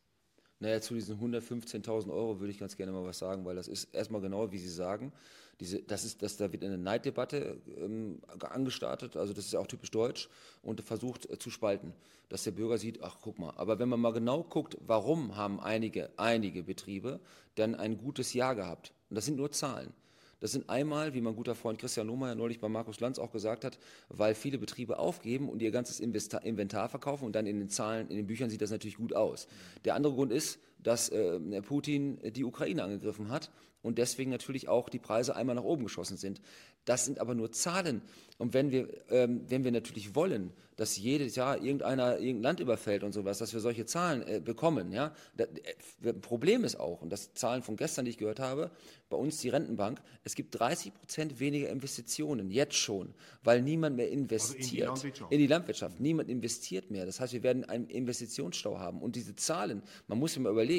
Naja, zu diesen 115.000 Euro würde ich ganz gerne mal was sagen, weil das ist erstmal genau, wie Sie sagen. Diese, das ist, das, da wird eine Neiddebatte ähm, angestartet, also das ist auch typisch deutsch und versucht äh, zu spalten, dass der Bürger sieht, ach guck mal, aber wenn man mal genau guckt, warum haben einige, einige Betriebe dann ein gutes Jahr gehabt? Und das sind nur Zahlen. Das sind einmal, wie mein guter Freund Christian Lohmeier neulich bei Markus Lanz auch gesagt hat, weil viele Betriebe aufgeben und ihr ganzes Inventar verkaufen und dann in den Zahlen, in den Büchern sieht das natürlich gut aus. Der andere Grund ist, dass äh, Putin die Ukraine angegriffen hat und deswegen natürlich auch die Preise einmal nach oben geschossen sind. Das sind aber nur Zahlen. Und wenn wir, ähm, wenn wir natürlich wollen, dass jedes Jahr irgendeiner irgendein Land überfällt und sowas, dass wir solche Zahlen äh, bekommen, ja, das, äh, Problem ist auch, und das Zahlen von gestern, die ich gehört habe, bei uns die Rentenbank, es gibt 30 Prozent weniger Investitionen, jetzt schon, weil niemand mehr investiert. Also in, die in die Landwirtschaft. Niemand investiert mehr. Das heißt, wir werden einen Investitionsstau haben. Und diese Zahlen, man muss sich mal überlegen,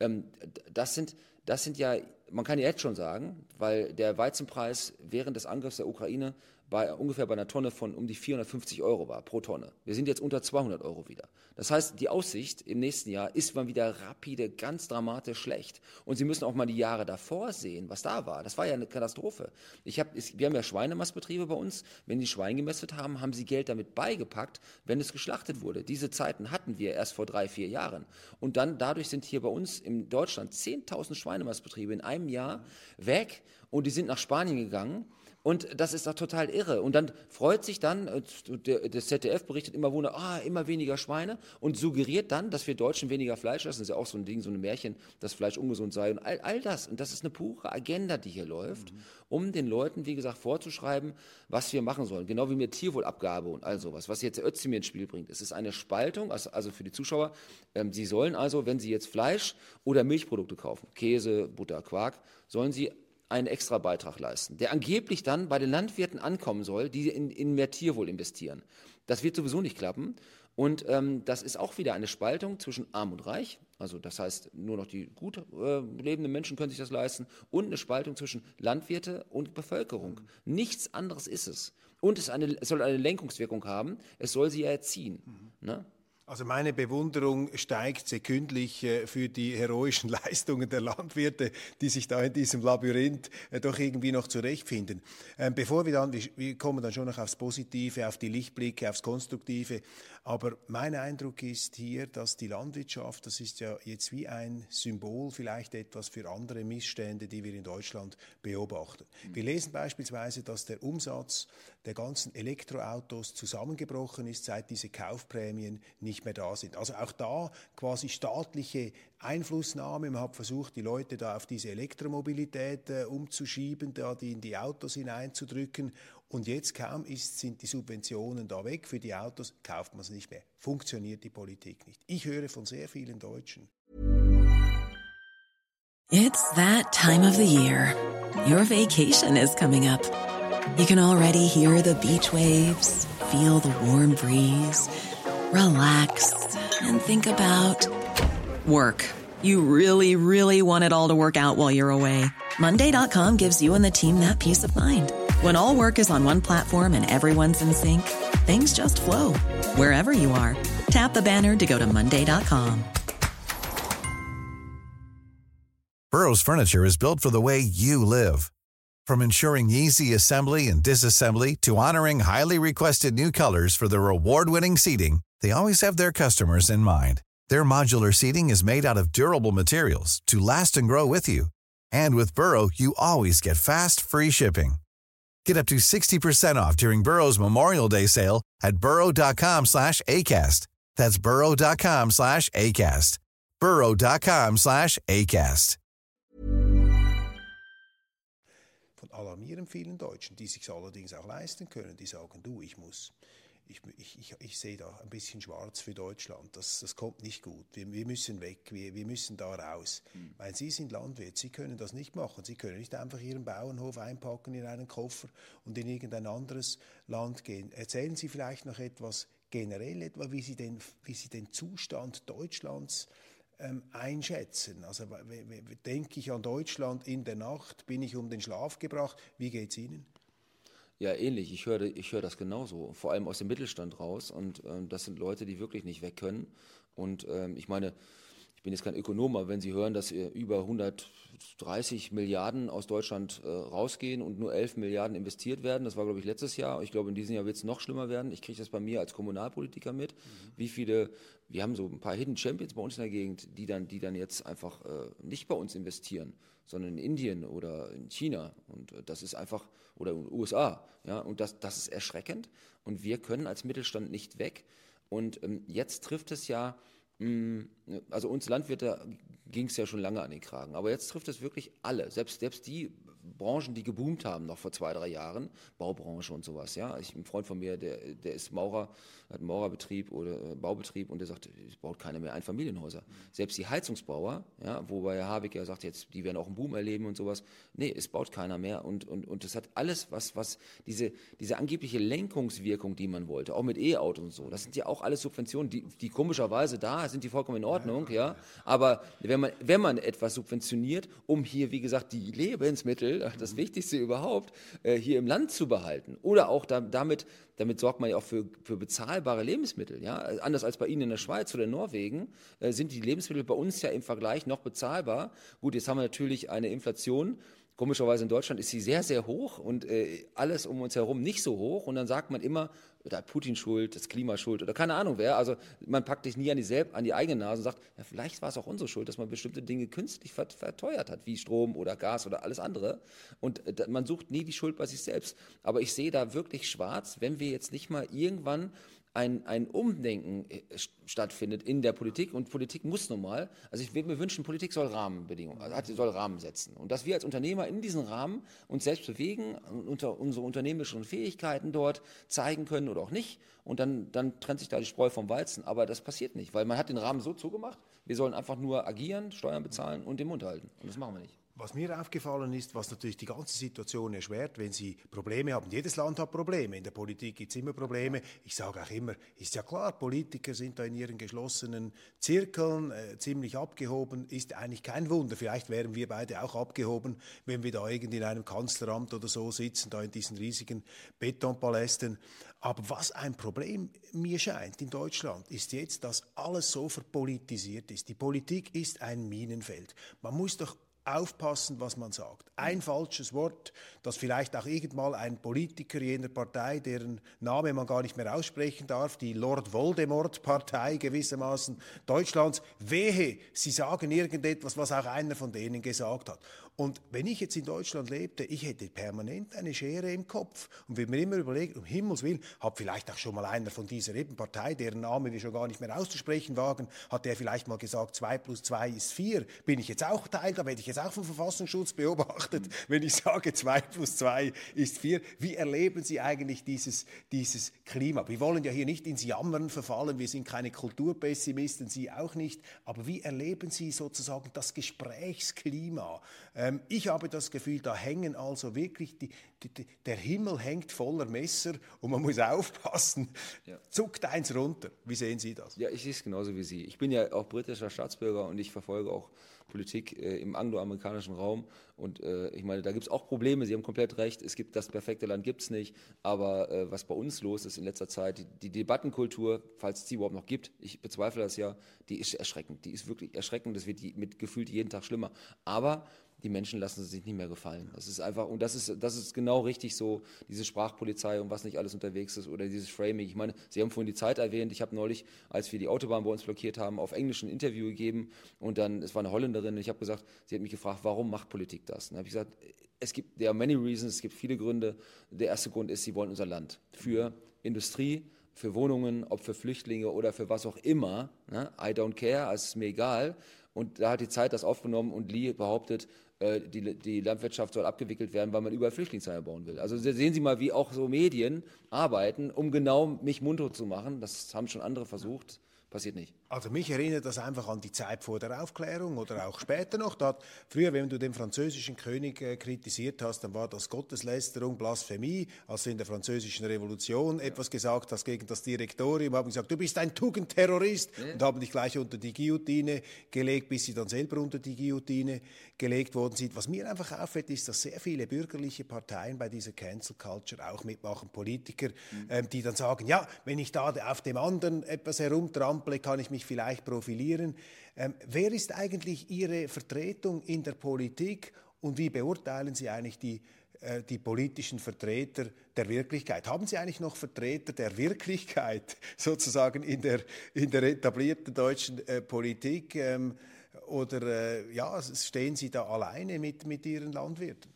ähm, das sind, das sind ja, man kann ja jetzt schon sagen, weil der Weizenpreis während des Angriffs der Ukraine bei ungefähr bei einer Tonne von um die 450 Euro war pro Tonne. Wir sind jetzt unter 200 Euro wieder. Das heißt, die Aussicht im nächsten Jahr ist mal wieder rapide, ganz dramatisch schlecht. Und Sie müssen auch mal die Jahre davor sehen, was da war. Das war ja eine Katastrophe. Ich hab, wir haben ja Schweinemastbetriebe bei uns. Wenn die Schwein gemästet haben, haben sie Geld damit beigepackt, wenn es geschlachtet wurde. Diese Zeiten hatten wir erst vor drei, vier Jahren. Und dann dadurch sind hier bei uns in Deutschland 10.000 Schweinemastbetriebe in einem Jahr weg und die sind nach Spanien gegangen und das ist doch total irre. Und dann freut sich dann, äh, das ZDF berichtet immer wunder, ah, immer weniger Schweine und suggeriert dann, dass wir Deutschen weniger Fleisch essen. Das ist ja auch so ein Ding, so ein Märchen, dass Fleisch ungesund sei und all, all das. Und das ist eine pure Agenda, die hier läuft, mhm. um den Leuten, wie gesagt, vorzuschreiben, was wir machen sollen. Genau wie mit Tierwohlabgabe und all sowas, was jetzt der Özdemir ins Spiel bringt. Es ist eine Spaltung, also, also für die Zuschauer. Ähm, sie sollen also, wenn sie jetzt Fleisch oder Milchprodukte kaufen, Käse, Butter, Quark, sollen sie einen extra Beitrag leisten, der angeblich dann bei den Landwirten ankommen soll, die in, in mehr Tierwohl investieren. Das wird sowieso nicht klappen. Und ähm, das ist auch wieder eine Spaltung zwischen Arm und Reich. Also das heißt, nur noch die gut äh, lebenden Menschen können sich das leisten. Und eine Spaltung zwischen Landwirte und Bevölkerung. Nichts anderes ist es. Und es, eine, es soll eine Lenkungswirkung haben. Es soll sie ja erziehen. Mhm. Ne? Also meine Bewunderung steigt sekündlich äh, für die heroischen <laughs> Leistungen der Landwirte, die sich da in diesem Labyrinth äh, doch irgendwie noch zurechtfinden. Ähm, bevor wir dann, wir kommen dann schon noch aufs Positive, auf die Lichtblicke, aufs Konstruktive, aber mein Eindruck ist hier, dass die Landwirtschaft, das ist ja jetzt wie ein Symbol vielleicht etwas für andere Missstände, die wir in Deutschland beobachten. Wir lesen beispielsweise, dass der Umsatz der ganzen Elektroautos zusammengebrochen ist, seit diese Kaufprämien nicht mehr da sind. Also auch da quasi staatliche Einflussnahme. Man hat versucht, die Leute da auf diese Elektromobilität äh, umzuschieben, da die in die Autos hineinzudrücken. Und jetzt kaum ist, sind die Subventionen da weg für die Autos, kauft man es nicht mehr. Funktioniert die Politik nicht. Ich höre von sehr vielen Deutschen. It's that time of the year. Your vacation is coming up. You can already hear the beach waves, feel the warm breeze, relax and think about work. You really, really want it all to work out while you're away. Monday.com gives you and the team that peace of mind. When all work is on one platform and everyone's in sync, things just flow wherever you are. Tap the banner to go to Monday.com. Burrow's Furniture is built for the way you live. From ensuring easy assembly and disassembly to honoring highly requested new colors for their award winning seating, they always have their customers in mind. Their modular seating is made out of durable materials to last and grow with you. And with Burrow, you always get fast, free shipping. Get up to 60% off during Burrow's Memorial Day sale at burrow.com slash ACAST. That's burrow.com slash ACAST. burrow.com slash ACAST. Von alarmierend vielen Deutschen, die sich allerdings auch leisten können, die sagen, du, ich muss ich, ich, ich, ich, sehe da ein bisschen schwarz für Deutschland. Das, das kommt nicht gut. Wir, wir müssen weg, wir, wir müssen da raus. Mhm. Weil Sie sind Landwirt, Sie können das nicht machen. Sie können nicht einfach Ihren Bauernhof einpacken in einen Koffer und in irgendein anderes Land gehen. Erzählen Sie vielleicht noch etwas generell, etwa wie Sie den, wie Sie den Zustand Deutschlands ähm, einschätzen. Also denke ich an Deutschland in der Nacht, bin ich um den Schlaf gebracht. Wie geht es Ihnen? Ja, ähnlich. Ich höre ich hör das genauso. Vor allem aus dem Mittelstand raus. Und ähm, das sind Leute, die wirklich nicht weg können. Und ähm, ich meine, ich bin jetzt kein Ökonom, aber wenn Sie hören, dass über 130 Milliarden aus Deutschland äh, rausgehen und nur 11 Milliarden investiert werden, das war, glaube ich, letztes Jahr. Ich glaube, in diesem Jahr wird es noch schlimmer werden. Ich kriege das bei mir als Kommunalpolitiker mit, mhm. wie viele, wir haben so ein paar Hidden Champions bei uns in der Gegend, die dann, die dann jetzt einfach äh, nicht bei uns investieren, sondern in Indien oder in China. Und äh, das ist einfach, oder in den USA. Ja, und das, das ist erschreckend. Und wir können als Mittelstand nicht weg. Und ähm, jetzt trifft es ja Mm, also uns Landwirte ging es ja schon lange an den Kragen, aber jetzt trifft es wirklich alle, selbst, selbst die Branchen, die geboomt haben noch vor zwei, drei Jahren, Baubranche und sowas. Ja, ich, ein Freund von mir, der, der ist Maurer, hat einen Maurerbetrieb oder äh, Baubetrieb und der sagt, es baut keiner mehr Einfamilienhäuser. Selbst die Heizungsbauer, ja, wobei Herr Habeck ja sagt, jetzt, die werden auch einen Boom erleben und sowas. Nee, es baut keiner mehr und, und, und das hat alles, was, was diese, diese angebliche Lenkungswirkung, die man wollte, auch mit E-Autos und so, das sind ja auch alles Subventionen, die, die komischerweise da sind, die vollkommen in Ordnung, ja. Aber wenn man, wenn man etwas subventioniert, um hier, wie gesagt, die Lebensmittel, das Wichtigste überhaupt, äh, hier im Land zu behalten oder auch da, damit damit sorgt man ja auch für, für bezahlbare Lebensmittel. Ja? Anders als bei Ihnen in der Schweiz oder in Norwegen äh, sind die Lebensmittel bei uns ja im Vergleich noch bezahlbar. Gut, jetzt haben wir natürlich eine Inflation. Komischerweise in Deutschland ist sie sehr, sehr hoch und äh, alles um uns herum nicht so hoch. Und dann sagt man immer, da hat Putin schuld, das Klima schuld oder keine Ahnung wer. Also man packt sich nie an die, selb, an die eigene Nase und sagt, ja, vielleicht war es auch unsere Schuld, dass man bestimmte Dinge künstlich verteuert hat, wie Strom oder Gas oder alles andere. Und äh, man sucht nie die Schuld bei sich selbst. Aber ich sehe da wirklich schwarz, wenn wir jetzt nicht mal irgendwann ein, ein Umdenken äh, stattfindet in der Politik und Politik muss nun mal, also ich würde mir wünschen, Politik soll Rahmenbedingungen, also soll Rahmen setzen. Und dass wir als Unternehmer in diesen Rahmen uns selbst bewegen, unter unsere unternehmerischen Fähigkeiten dort zeigen können oder auch nicht und dann, dann trennt sich da die Spreu vom Weizen, aber das passiert nicht, weil man hat den Rahmen so zugemacht, wir sollen einfach nur agieren, Steuern bezahlen und den Mund halten. Und das machen wir nicht. Was mir aufgefallen ist, was natürlich die ganze Situation erschwert, wenn Sie Probleme haben. Jedes Land hat Probleme. In der Politik gibt es immer Probleme. Ich sage auch immer, ist ja klar, Politiker sind da in ihren geschlossenen Zirkeln äh, ziemlich abgehoben. Ist eigentlich kein Wunder. Vielleicht wären wir beide auch abgehoben, wenn wir da irgendwie in einem Kanzleramt oder so sitzen, da in diesen riesigen Betonpalästen. Aber was ein Problem mir scheint in Deutschland, ist jetzt, dass alles so verpolitisiert ist. Die Politik ist ein Minenfeld. Man muss doch aufpassen, was man sagt. Ein falsches Wort, das vielleicht auch irgendwann ein Politiker jener Partei, deren Name man gar nicht mehr aussprechen darf, die Lord Voldemort-Partei gewissermaßen Deutschlands, wehe, sie sagen irgendetwas, was auch einer von denen gesagt hat. Und wenn ich jetzt in Deutschland lebte, ich hätte permanent eine Schere im Kopf und würde mir immer überlegen, um Himmels Willen, hat vielleicht auch schon mal einer von dieser eben Partei, deren Name wir schon gar nicht mehr auszusprechen wagen, hat der vielleicht mal gesagt, zwei plus zwei ist vier. Bin ich jetzt auch Teil, da werde ich jetzt auch vom Verfassungsschutz beobachtet, wenn ich sage, zwei plus zwei ist vier. Wie erleben Sie eigentlich dieses, dieses Klima? Wir wollen ja hier nicht ins Jammern verfallen, wir sind keine Kulturpessimisten, Sie auch nicht, aber wie erleben Sie sozusagen das Gesprächsklima? Ähm, ich habe das Gefühl, da hängen also wirklich, die, die, der Himmel hängt voller Messer und man muss aufpassen. Ja. Zuckt eins runter. Wie sehen Sie das? Ja, ich sehe es genauso wie Sie. Ich bin ja auch britischer Staatsbürger und ich verfolge auch Politik äh, im angloamerikanischen Raum. Und äh, ich meine, da gibt es auch Probleme. Sie haben komplett recht. Es gibt das perfekte Land gibt es nicht. Aber äh, was bei uns los ist in letzter Zeit, die, die Debattenkultur, falls es sie überhaupt noch gibt, ich bezweifle das ja, die ist erschreckend. Die ist wirklich erschreckend. Das wird mit gefühlt jeden Tag schlimmer. Aber die Menschen lassen sich nicht mehr gefallen. Das ist einfach, und das ist, das ist genau richtig so, diese Sprachpolizei und was nicht alles unterwegs ist oder dieses Framing. Ich meine, Sie haben vorhin die Zeit erwähnt. Ich habe neulich, als wir die Autobahn bei uns blockiert haben, auf Englisch ein Interview gegeben und dann, es war eine Holländerin und ich habe gesagt, sie hat mich gefragt, warum macht Politik das? Und habe ich gesagt, es gibt, there are many reasons, es gibt viele Gründe. Der erste Grund ist, sie wollen unser Land für Industrie, für Wohnungen, ob für Flüchtlinge oder für was auch immer. Ne? I don't care, es ist mir egal. Und da hat die Zeit das aufgenommen und Lee behauptet, äh, die, die Landwirtschaft soll abgewickelt werden, weil man überall Flüchtlingsheime bauen will. Also sehen Sie mal, wie auch so Medien arbeiten, um genau mich munter zu machen. Das haben schon andere versucht passiert nicht. Also mich erinnert das einfach an die Zeit vor der Aufklärung oder auch später noch. Da hat, früher, wenn du den französischen König äh, kritisiert hast, dann war das Gotteslästerung, Blasphemie. Als du in der französischen Revolution ja. etwas gesagt hast gegen das Direktorium, haben gesagt, du bist ein Tugendterrorist ja. und haben dich gleich unter die Guillotine gelegt, bis sie dann selber unter die Guillotine gelegt worden sind. Was mir einfach auffällt, ist, dass sehr viele bürgerliche Parteien bei dieser Cancel Culture auch mitmachen, Politiker, mhm. ähm, die dann sagen, ja, wenn ich da auf dem anderen etwas herumtrampel, Ampel kann ich mich vielleicht profilieren. Ähm, wer ist eigentlich Ihre Vertretung in der Politik und wie beurteilen Sie eigentlich die äh, die politischen Vertreter der Wirklichkeit. Haben Sie eigentlich noch Vertreter der Wirklichkeit <laughs> sozusagen in der, in der etablierten deutschen äh, Politik? Ähm, oder äh, ja, stehen Sie da alleine mit, mit Ihren Landwirten?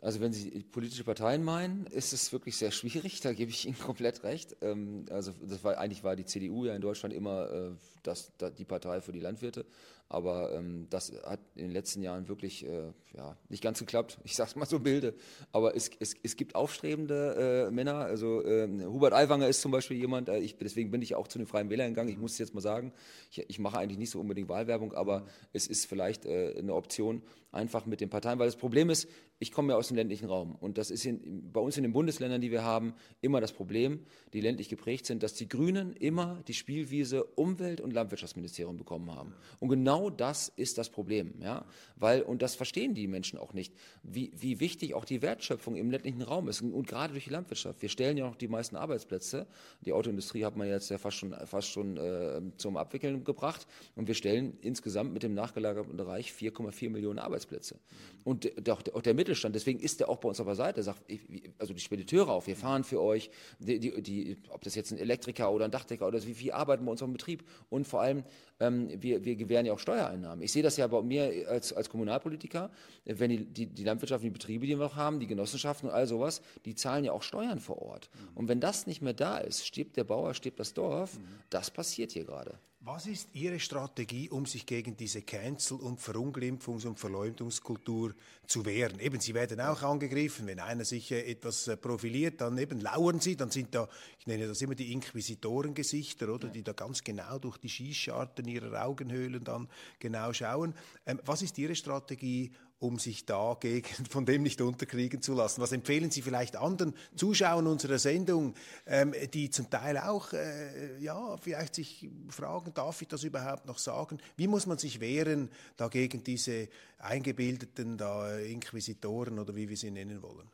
Also wenn Sie politische Parteien meinen, ist es wirklich sehr schwierig, da gebe ich Ihnen <laughs> komplett recht. Ähm, also das war, eigentlich war die CDU ja in Deutschland immer äh, das, die Partei für die Landwirte. Aber ähm, das hat in den letzten Jahren wirklich äh, ja, nicht ganz geklappt. Ich sage es mal so milde. Aber es, es, es gibt aufstrebende äh, Männer. Also äh, Hubert Aiwanger ist zum Beispiel jemand, ich, deswegen bin ich auch zu den Freien Wählern gegangen. Ich muss es jetzt mal sagen, ich, ich mache eigentlich nicht so unbedingt Wahlwerbung, aber es ist vielleicht eine Option, einfach mit den Parteien. Weil das Problem ist, ich komme ja aus dem ländlichen Raum. Und das ist in, bei uns in den Bundesländern, die wir haben, immer das Problem, die ländlich geprägt sind, dass die Grünen immer die Spielwiese Umwelt- und Landwirtschaftsministerium bekommen haben. Und genau das ist das Problem. Ja? Weil, und das verstehen die Menschen auch nicht, wie, wie wichtig auch die Wertschöpfung im ländlichen Raum ist. Und, gerade durch die Landwirtschaft. Wir stellen ja noch die meisten Arbeitsplätze. Die Autoindustrie hat man jetzt ja fast schon, fast schon äh, zum Abwickeln gebracht. Und wir stellen insgesamt mit dem nachgelagerten Bereich 4,4 Millionen Arbeitsplätze. Und auch der, auch der Mittelstand, deswegen ist der auch bei uns auf der Seite, sagt, also die Spediteure auf, wir fahren für euch, die, die, die, ob das jetzt ein Elektriker oder ein Dachdecker oder wie viel arbeiten bei uns im Betrieb und vor allem, ähm, wir, wir gewähren ja auch Steuereinnahmen. Ich sehe das ja bei mir als, als Kommunalpolitiker, wenn die, die, die landwirtschaftlichen Betriebe, die wir noch haben, die Genossenschaften und all sowas, die zahlen ja auch Steuern vor Ort. Mhm. Und wenn das nicht mehr da ist, stirbt der Bauer, stirbt das Dorf, mhm. das passiert hier gerade. Was ist Ihre Strategie, um sich gegen diese Cancel- und Verunglimpfungs- und Verleumdungskultur zu wehren? Eben, Sie werden auch angegriffen, wenn einer sich äh, etwas äh, profiliert, dann eben lauern Sie, dann sind da, ich nenne das immer die Inquisitorengesichter, oder, ja. die da ganz genau durch die Schießscharten ihrer Augenhöhlen dann genau schauen. Ähm, was ist Ihre Strategie, um sich dagegen <laughs> von dem nicht unterkriegen zu lassen? Was empfehlen Sie vielleicht anderen Zuschauern unserer Sendung, ähm, die zum Teil auch äh, ja vielleicht sich fragen, darf ich das überhaupt noch sagen? Wie muss man sich wehren dagegen diese eingebildeten da Inquisitoren oder wie wir sie nennen wollen?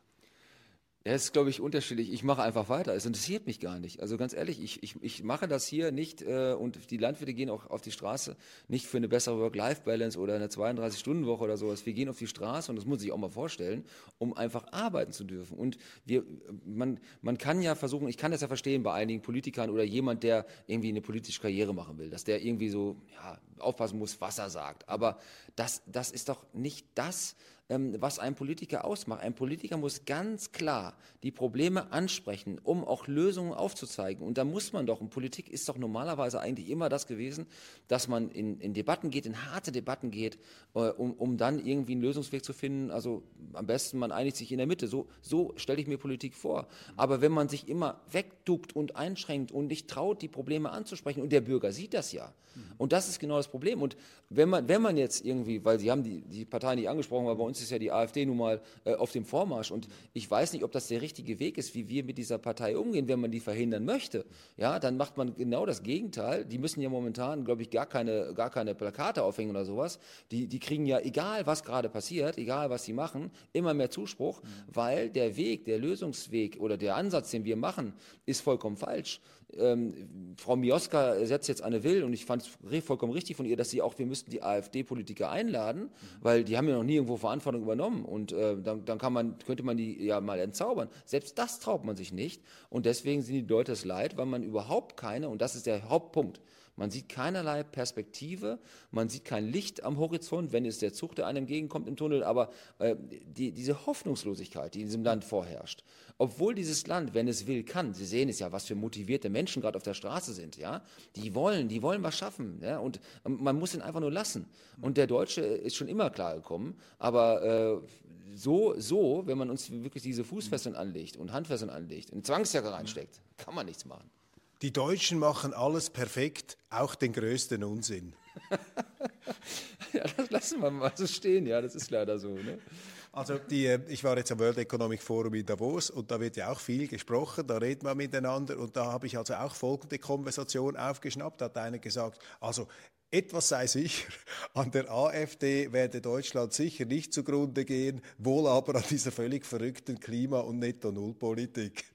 Ja, ist, glaube ich, unterschiedlich. Ich mache einfach weiter. Es interessiert mich gar nicht. Also ganz ehrlich, ich, ich, ich mache das hier nicht äh, und die Landwirte gehen auch auf die Straße nicht für eine bessere Work-Life-Balance oder eine 32-Stunden-Woche oder sowas. Wir gehen auf die Straße und das muss ich auch mal vorstellen, um einfach arbeiten zu dürfen. Und wir, man, man kann ja versuchen, ich kann das ja verstehen bei einigen Politikern oder jemand, der irgendwie eine politische Karriere machen will, dass der irgendwie so ja, aufpassen muss, was er sagt. Aber das, das ist doch nicht das, was ein Politiker ausmacht. Ein Politiker muss ganz klar die Probleme ansprechen, um auch Lösungen aufzuzeigen. Und da muss man doch, und Politik ist doch normalerweise eigentlich immer das gewesen, dass man in, in Debatten geht, in harte Debatten geht, äh, um, um dann irgendwie einen Lösungsweg zu finden. Also am besten, man einigt sich in der Mitte. So, so stelle ich mir Politik vor. Aber wenn man sich immer wegduckt und einschränkt und nicht traut, die Probleme anzusprechen, und der Bürger sieht das ja. Und das ist genau das Problem. Und wenn man, wenn man jetzt irgendwie, weil Sie haben die, die Partei nicht angesprochen, aber bei uns ist ja die AfD nun mal äh, auf dem Vormarsch. Und ich weiß nicht, ob das der richtige Weg ist, wie wir mit dieser Partei umgehen, wenn man die verhindern möchte. Ja, dann macht man genau das Gegenteil. Die müssen ja momentan, glaube ich, gar keine, gar keine Plakate aufhängen oder sowas. Die, die kriegen ja, egal was gerade passiert, egal was sie machen, immer mehr Zuspruch, mhm. weil der Weg, der Lösungsweg oder der Ansatz, den wir machen, ist vollkommen falsch ähm, Frau Mioska setzt jetzt Anne Will und ich fand es vollkommen richtig von ihr, dass sie auch, wir müssten die AfD-Politiker einladen, weil die haben ja noch nie irgendwo Verantwortung übernommen und äh, dann, dann kann man, könnte man die ja mal entzaubern. Selbst das traut man sich nicht und deswegen sind die Leute es leid, weil man überhaupt keine, und das ist der Hauptpunkt, man sieht keinerlei Perspektive, man sieht kein Licht am Horizont, wenn es der Zug, der einem entgegenkommt im Tunnel, aber äh, die, diese Hoffnungslosigkeit, die in diesem Land vorherrscht, obwohl dieses Land, wenn es will, kann, Sie sehen es ja, was für motivierte Menschen gerade auf der Straße sind, ja, die wollen, die wollen was schaffen, ja, und man muss ihn einfach nur lassen. Und der Deutsche ist schon immer klar gekommen, aber äh, so, so, wenn man uns wirklich diese Fußfesseln anlegt und Handfesseln anlegt, eine Zwangsjacke reinsteckt, kann man nichts machen. Die Deutschen machen alles perfekt, auch den größten Unsinn. <laughs> ja, das lassen wir mal so stehen, ja, das ist leider so. Ne? Also die, äh, ich war jetzt am World Economic Forum in Davos und da wird ja auch viel gesprochen, da reden wir miteinander und da habe ich also auch folgende Konversation aufgeschnappt, da hat einer gesagt, also etwas sei sicher, <laughs> an der AfD werde Deutschland sicher nicht zugrunde gehen, wohl aber an dieser völlig verrückten Klima- und Netto-Null-Politik.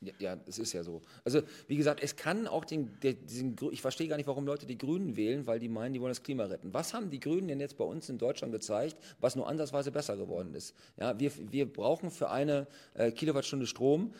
Ja, ja, es ist ja so. Also, wie gesagt, es kann auch den, diesen, ich verstehe gar nicht, warum Leute die Grünen wählen, weil die meinen, die wollen das Klima retten. Was haben die Grünen denn jetzt bei uns in Deutschland gezeigt, was nur ansatzweise besser geworden ist? Ja, wir, wir brauchen für eine äh, Kilowattstunde Strom,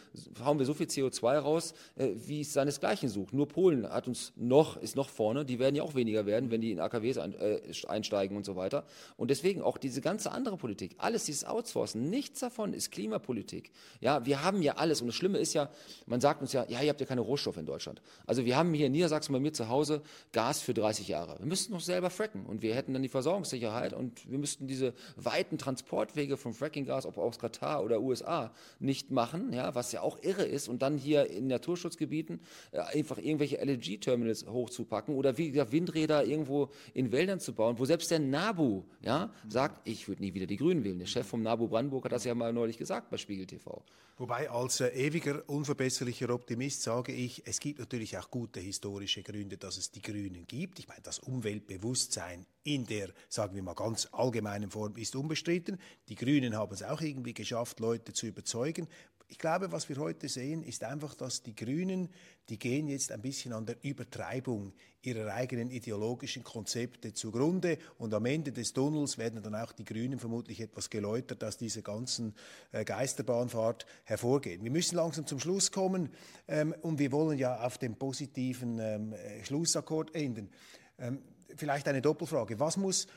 hauen wir so viel CO2 raus, äh, wie es seinesgleichen sucht. Nur Polen hat uns noch, ist noch vorne, die werden ja auch weniger werden, wenn die in AKWs ein, äh, einsteigen und so weiter. Und deswegen auch diese ganze andere Politik, alles dieses Outsourcen, nichts davon ist Klimapolitik. Ja, wir haben ja alles und das Schlimme ist ja, man sagt uns ja, ja, ihr habt ja keine Rohstoffe in Deutschland. Also wir haben hier in Niedersachsen bei mir zu Hause Gas für 30 Jahre. Wir müssten noch selber fracken und wir hätten dann die Versorgungssicherheit und wir müssten diese weiten Transportwege vom Frackinggas, ob aus Katar oder USA, nicht machen, ja, was ja auch irre ist und dann hier in Naturschutzgebieten äh, einfach irgendwelche LNG-Terminals hochzupacken oder wie gesagt, Windräder irgendwo in Wäldern zu bauen, wo selbst der NABU ja, sagt, ich würde nie wieder die Grünen wählen. Der Chef vom NABU Brandenburg hat das ja mal neulich gesagt bei Spiegel TV. Wobei als äh, ewiger unverbesserlicher Optimist sage ich, es gibt natürlich auch gute historische Gründe, dass es die Grünen gibt. Ich meine, das Umweltbewusstsein in der, sagen wir mal, ganz allgemeinen Form ist unbestritten. Die Grünen haben es auch irgendwie geschafft, Leute zu überzeugen. Ich glaube, was wir heute sehen, ist einfach, dass die Grünen, die gehen jetzt ein bisschen an der Übertreibung ihrer eigenen ideologischen Konzepte zugrunde und am Ende des Tunnels werden dann auch die Grünen vermutlich etwas geläutert aus dieser ganzen äh, Geisterbahnfahrt hervorgehen. Wir müssen langsam zum Schluss kommen ähm, und wir wollen ja auf dem positiven ähm, äh, Schlussakkord enden. Ähm, vielleicht eine Doppelfrage. Was muss,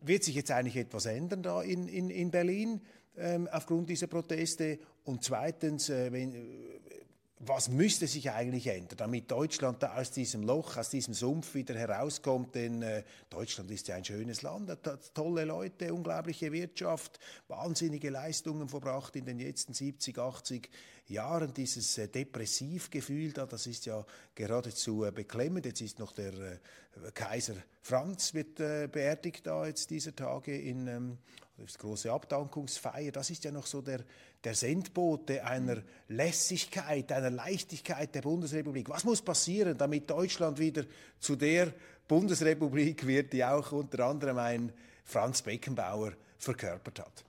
wird sich jetzt eigentlich etwas ändern da in, in, in Berlin? Ähm, aufgrund dieser Proteste? Und zweitens, äh, wenn, äh, was müsste sich eigentlich ändern, damit Deutschland da aus diesem Loch, aus diesem Sumpf wieder herauskommt? Denn äh, Deutschland ist ja ein schönes Land, hat tolle Leute, unglaubliche Wirtschaft, wahnsinnige Leistungen verbracht in den letzten 70, 80 Jahren. Dieses äh, Depressivgefühl da, das ist ja geradezu äh, beklemmend. Jetzt ist noch der äh, Kaiser Franz wird äh, beerdigt da jetzt dieser Tage in ähm, das große Abdankungsfeier, das ist ja noch so der, der Sendbote einer Lässigkeit, einer Leichtigkeit der Bundesrepublik. Was muss passieren, damit Deutschland wieder zu der Bundesrepublik wird, die auch unter anderem ein Franz Beckenbauer verkörpert hat?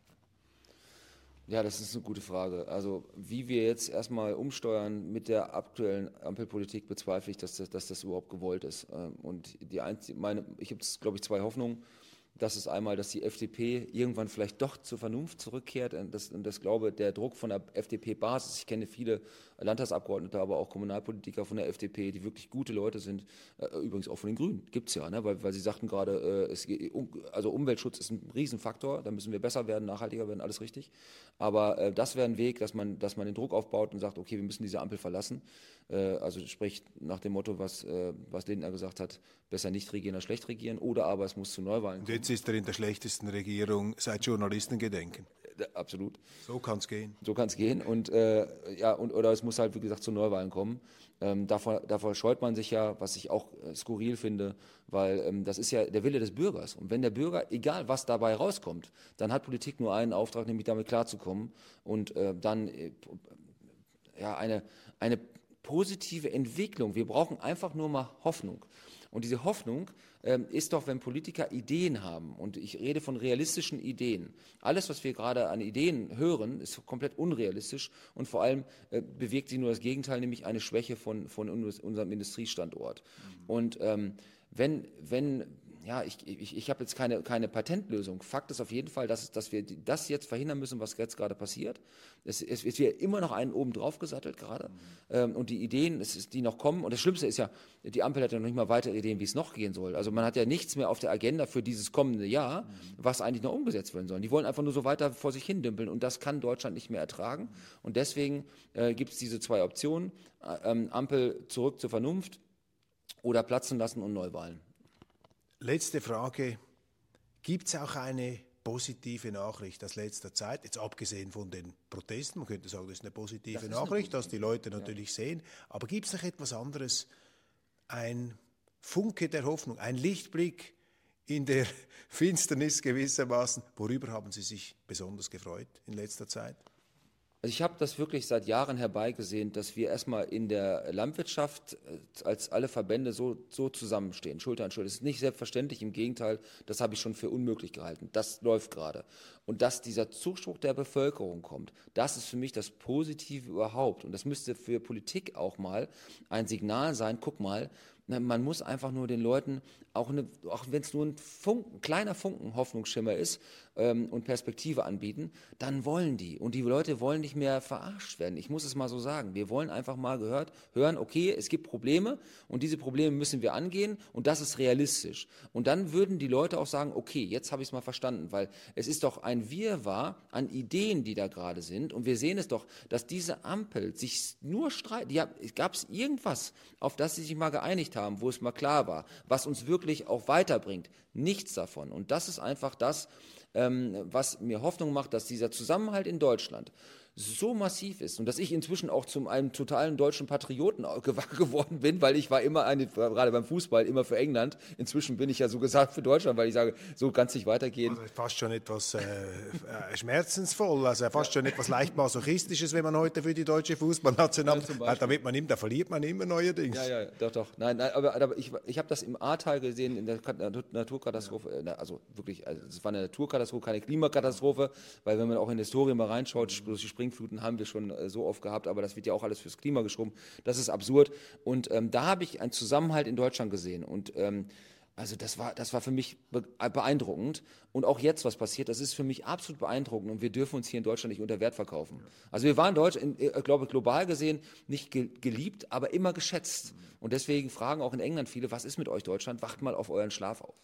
Ja, das ist eine gute Frage. Also wie wir jetzt erstmal umsteuern mit der aktuellen Ampelpolitik, bezweifle ich, dass das, dass das überhaupt gewollt ist. Ähm, und die einzige, meine, ich habe, glaube ich, zwei Hoffnungen. Das ist einmal, dass die FDP irgendwann vielleicht doch zur Vernunft zurückkehrt. Und das, und das glaube der Druck von der FDP-Basis. Ich kenne viele Landtagsabgeordnete, aber auch Kommunalpolitiker von der FDP, die wirklich gute Leute sind. Äh, übrigens auch von den Grünen gibt es ja, ne? weil, weil sie sagten gerade, äh, also Umweltschutz ist ein Riesenfaktor. Da müssen wir besser werden, nachhaltiger werden, alles richtig. Aber äh, das wäre ein Weg, dass man, dass man den Druck aufbaut und sagt, okay, wir müssen diese Ampel verlassen. Äh, also sprich nach dem Motto, was, äh, was Lindner gesagt hat, besser nicht regieren als schlecht regieren. Oder aber es muss zu Neuwahlen kommen. Jetzt ist er in der schlechtesten Regierung seit Journalisten gedenken. Absolut. So kann es gehen. So kann es gehen. Und, äh, ja, und, oder es muss halt, wie gesagt, zu Neuwahlen kommen. Ähm, davor, davor scheut man sich ja, was ich auch äh, skurril finde, weil ähm, das ist ja der Wille des Bürgers. Und wenn der Bürger, egal was dabei rauskommt, dann hat Politik nur einen Auftrag, nämlich damit klarzukommen und äh, dann äh, ja, eine, eine positive Entwicklung. Wir brauchen einfach nur mal Hoffnung. Und diese Hoffnung ist doch, wenn Politiker Ideen haben, und ich rede von realistischen Ideen. Alles, was wir gerade an Ideen hören, ist komplett unrealistisch und vor allem äh, bewirkt sie nur das Gegenteil, nämlich eine Schwäche von, von unserem Industriestandort. Mhm. Und ähm, wenn, wenn ja, ich, ich, ich habe jetzt keine, keine Patentlösung. Fakt ist auf jeden Fall, dass, dass wir das jetzt verhindern müssen, was jetzt gerade passiert. Es, es, es wird immer noch einen oben drauf gesattelt gerade. Mhm. Ähm, und die Ideen, es ist, die noch kommen, und das Schlimmste ist ja, die Ampel hat ja noch nicht mal weitere Ideen, wie es noch gehen soll. Also man hat ja nichts mehr auf der Agenda für dieses kommende Jahr, mhm. was eigentlich noch umgesetzt werden soll. Die wollen einfach nur so weiter vor sich hin dümpeln und das kann Deutschland nicht mehr ertragen. Und deswegen äh, gibt es diese zwei Optionen. Äh, ähm, Ampel zurück zur Vernunft oder platzen lassen und Neuwahlen. Letzte Frage. Gibt es auch eine positive Nachricht aus letzter Zeit, jetzt abgesehen von den Protesten, man könnte sagen, das ist eine positive ist Nachricht, dass die Leute natürlich ja. sehen, aber gibt es noch etwas anderes, ein Funke der Hoffnung, ein Lichtblick in der <laughs> Finsternis gewissermaßen, worüber haben Sie sich besonders gefreut in letzter Zeit? Also ich habe das wirklich seit Jahren herbeigesehen, dass wir erstmal in der Landwirtschaft äh, als alle Verbände so, so zusammenstehen, Schulter an Schulter. Das ist nicht selbstverständlich, im Gegenteil, das habe ich schon für unmöglich gehalten. Das läuft gerade. Und dass dieser Zuspruch der Bevölkerung kommt, das ist für mich das Positive überhaupt. Und das müsste für Politik auch mal ein Signal sein, guck mal, man muss einfach nur den Leuten, auch, auch wenn es nur ein, Funken, kleiner Funken Hoffnungsschimmer ist ähm, und Perspektive anbieten, dann wollen die. Und die Leute wollen nicht mehr verarscht werden. Ich muss es mal so sagen. Wir wollen einfach mal gehört, hören, okay, es gibt Probleme und diese Probleme müssen wir angehen und das ist realistisch. Und dann würden die Leute auch sagen, okay, jetzt habe ich es mal verstanden, weil es ist doch ein Wirrwarr an Ideen, die da gerade sind. Und wir sehen es doch, dass diese Ampel sich nur streitet. Gab es irgendwas, auf das sie sich mal geeinigt haben, wo es mal klar war, was uns wirklich auch weiterbringt. Nichts davon. Und das ist einfach das, ähm, was mir Hoffnung macht, dass dieser Zusammenhalt in Deutschland so massiv ist und dass ich inzwischen auch zum einem totalen deutschen Patrioten <laughs> geworden bin, weil ich war immer eine, gerade beim Fußball immer für England. Inzwischen bin ich ja so gesagt für Deutschland, weil ich sage, so kann es nicht weitergehen. Also fast schon etwas äh, äh, schmerzensvoll, also fast schon etwas leicht masochistisches, wenn man heute für die deutsche Fußballnationalmannschaft, ja, da wird man immer, da verliert man immer neuerdings. Ja, ja, doch, doch. Nein, nein aber, aber ich, ich habe das im Ahrtal gesehen in der Naturkatastrophe, ja. also wirklich, also es war eine Naturkatastrophe, keine Klimakatastrophe, weil wenn man auch in die Historie mal reinschaut, mhm. springen Springfluten haben wir schon äh, so oft gehabt, aber das wird ja auch alles fürs Klima geschoben. Das ist absurd. Und ähm, da habe ich einen Zusammenhalt in Deutschland gesehen. Und ähm, also das war, das war für mich äh, beeindruckend. Und auch jetzt, was passiert, das ist für mich absolut beeindruckend. Und wir dürfen uns hier in Deutschland nicht unter Wert verkaufen. Also wir waren Deutsch, in, ich äh, glaube global gesehen nicht geliebt, aber immer geschätzt. Und deswegen fragen auch in England viele, was ist mit euch Deutschland? Wacht mal auf euren Schlaf auf.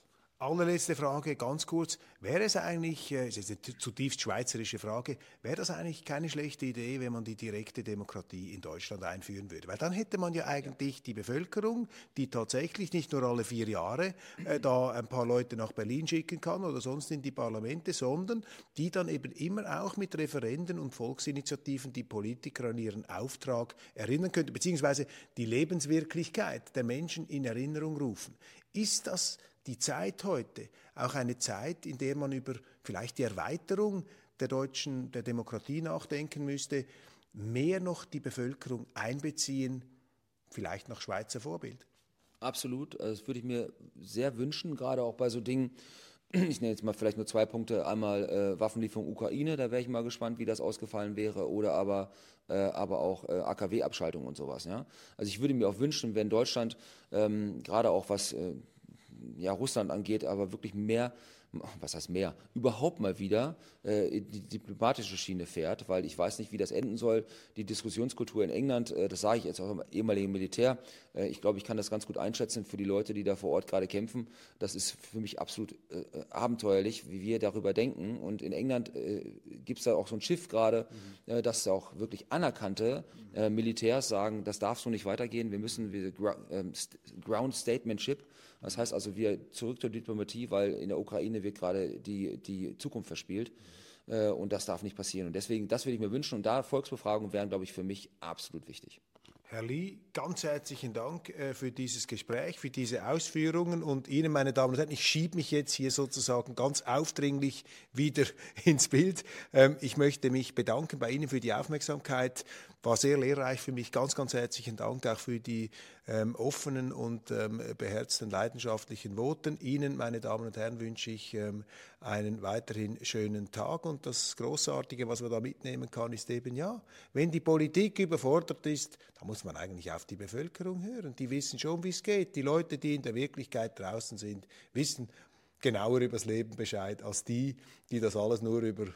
Allerletzte Frage, ganz kurz. Wäre es eigentlich, äh, es ist eine zutiefst schweizerische Frage, wäre das eigentlich keine schlechte Idee, wenn man die direkte Demokratie in Deutschland einführen würde? Weil dann hätte man ja eigentlich die Bevölkerung, die tatsächlich nicht nur alle vier Jahre äh, da ein paar Leute nach Berlin schicken kann oder sonst in die Parlamente, sondern die dann eben immer auch mit Referenden und Volksinitiativen die Politiker an ihren Auftrag erinnern könnte, beziehungsweise die Lebenswirklichkeit der Menschen in Erinnerung rufen. Ist das die Zeit heute auch eine Zeit, in der man über vielleicht die Erweiterung der deutschen, der Demokratie nachdenken müsste, mehr noch die Bevölkerung einbeziehen, vielleicht nach Schweizer Vorbild? Absolut, also das würde ich mir sehr wünschen, gerade auch bei so Dingen, ich nenne jetzt mal vielleicht nur zwei Punkte. Einmal äh, Waffenlieferung Ukraine, da wäre ich mal gespannt, wie das ausgefallen wäre. Oder aber, äh, aber auch äh, AKW-Abschaltung und sowas. Ja? Also ich würde mir auch wünschen, wenn Deutschland ähm, gerade auch was äh, ja, Russland angeht, aber wirklich mehr was heißt mehr, überhaupt mal wieder äh, die diplomatische Schiene fährt, weil ich weiß nicht, wie das enden soll. Die Diskussionskultur in England, äh, das sage ich jetzt auch im ehemaligen Militär, äh, ich glaube, ich kann das ganz gut einschätzen für die Leute, die da vor Ort gerade kämpfen. Das ist für mich absolut äh, äh, abenteuerlich, wie wir darüber denken. Und in England äh, gibt es da auch so ein Schiff gerade, mhm. dass auch wirklich anerkannte Militärs sagen, das darf so nicht weitergehen, wir müssen wir, ähm, Ground Statementship das heißt also, wir zurück zur Diplomatie, weil in der Ukraine wird gerade die, die Zukunft verspielt. Äh, und das darf nicht passieren. Und deswegen, das würde ich mir wünschen. Und da Volksbefragungen wären, glaube ich, für mich absolut wichtig. Herr Lee, ganz herzlichen Dank äh, für dieses Gespräch, für diese Ausführungen und Ihnen, meine Damen und Herren, ich schiebe mich jetzt hier sozusagen ganz aufdringlich wieder <laughs> ins Bild. Ähm, ich möchte mich bedanken bei Ihnen für die Aufmerksamkeit. War sehr lehrreich für mich. Ganz, ganz herzlichen Dank auch für die ähm, offenen und ähm, beherzten, leidenschaftlichen Voten. Ihnen, meine Damen und Herren, wünsche ich einen weiterhin schönen Tag. Und das Großartige, was man da mitnehmen kann, ist eben ja, wenn die Politik überfordert ist, da muss man eigentlich auf die Bevölkerung hören. Die wissen schon, wie es geht. Die Leute, die in der Wirklichkeit draußen sind, wissen genauer über das Leben Bescheid als die, die das alles nur über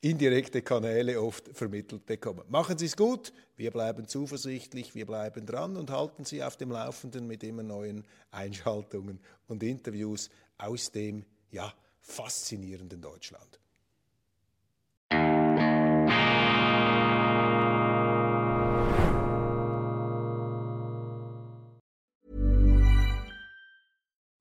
indirekte Kanäle oft vermittelt bekommen. Machen Sie es gut, wir bleiben zuversichtlich, wir bleiben dran und halten Sie auf dem Laufenden mit immer neuen Einschaltungen und Interviews aus dem ja faszinierenden Deutschland.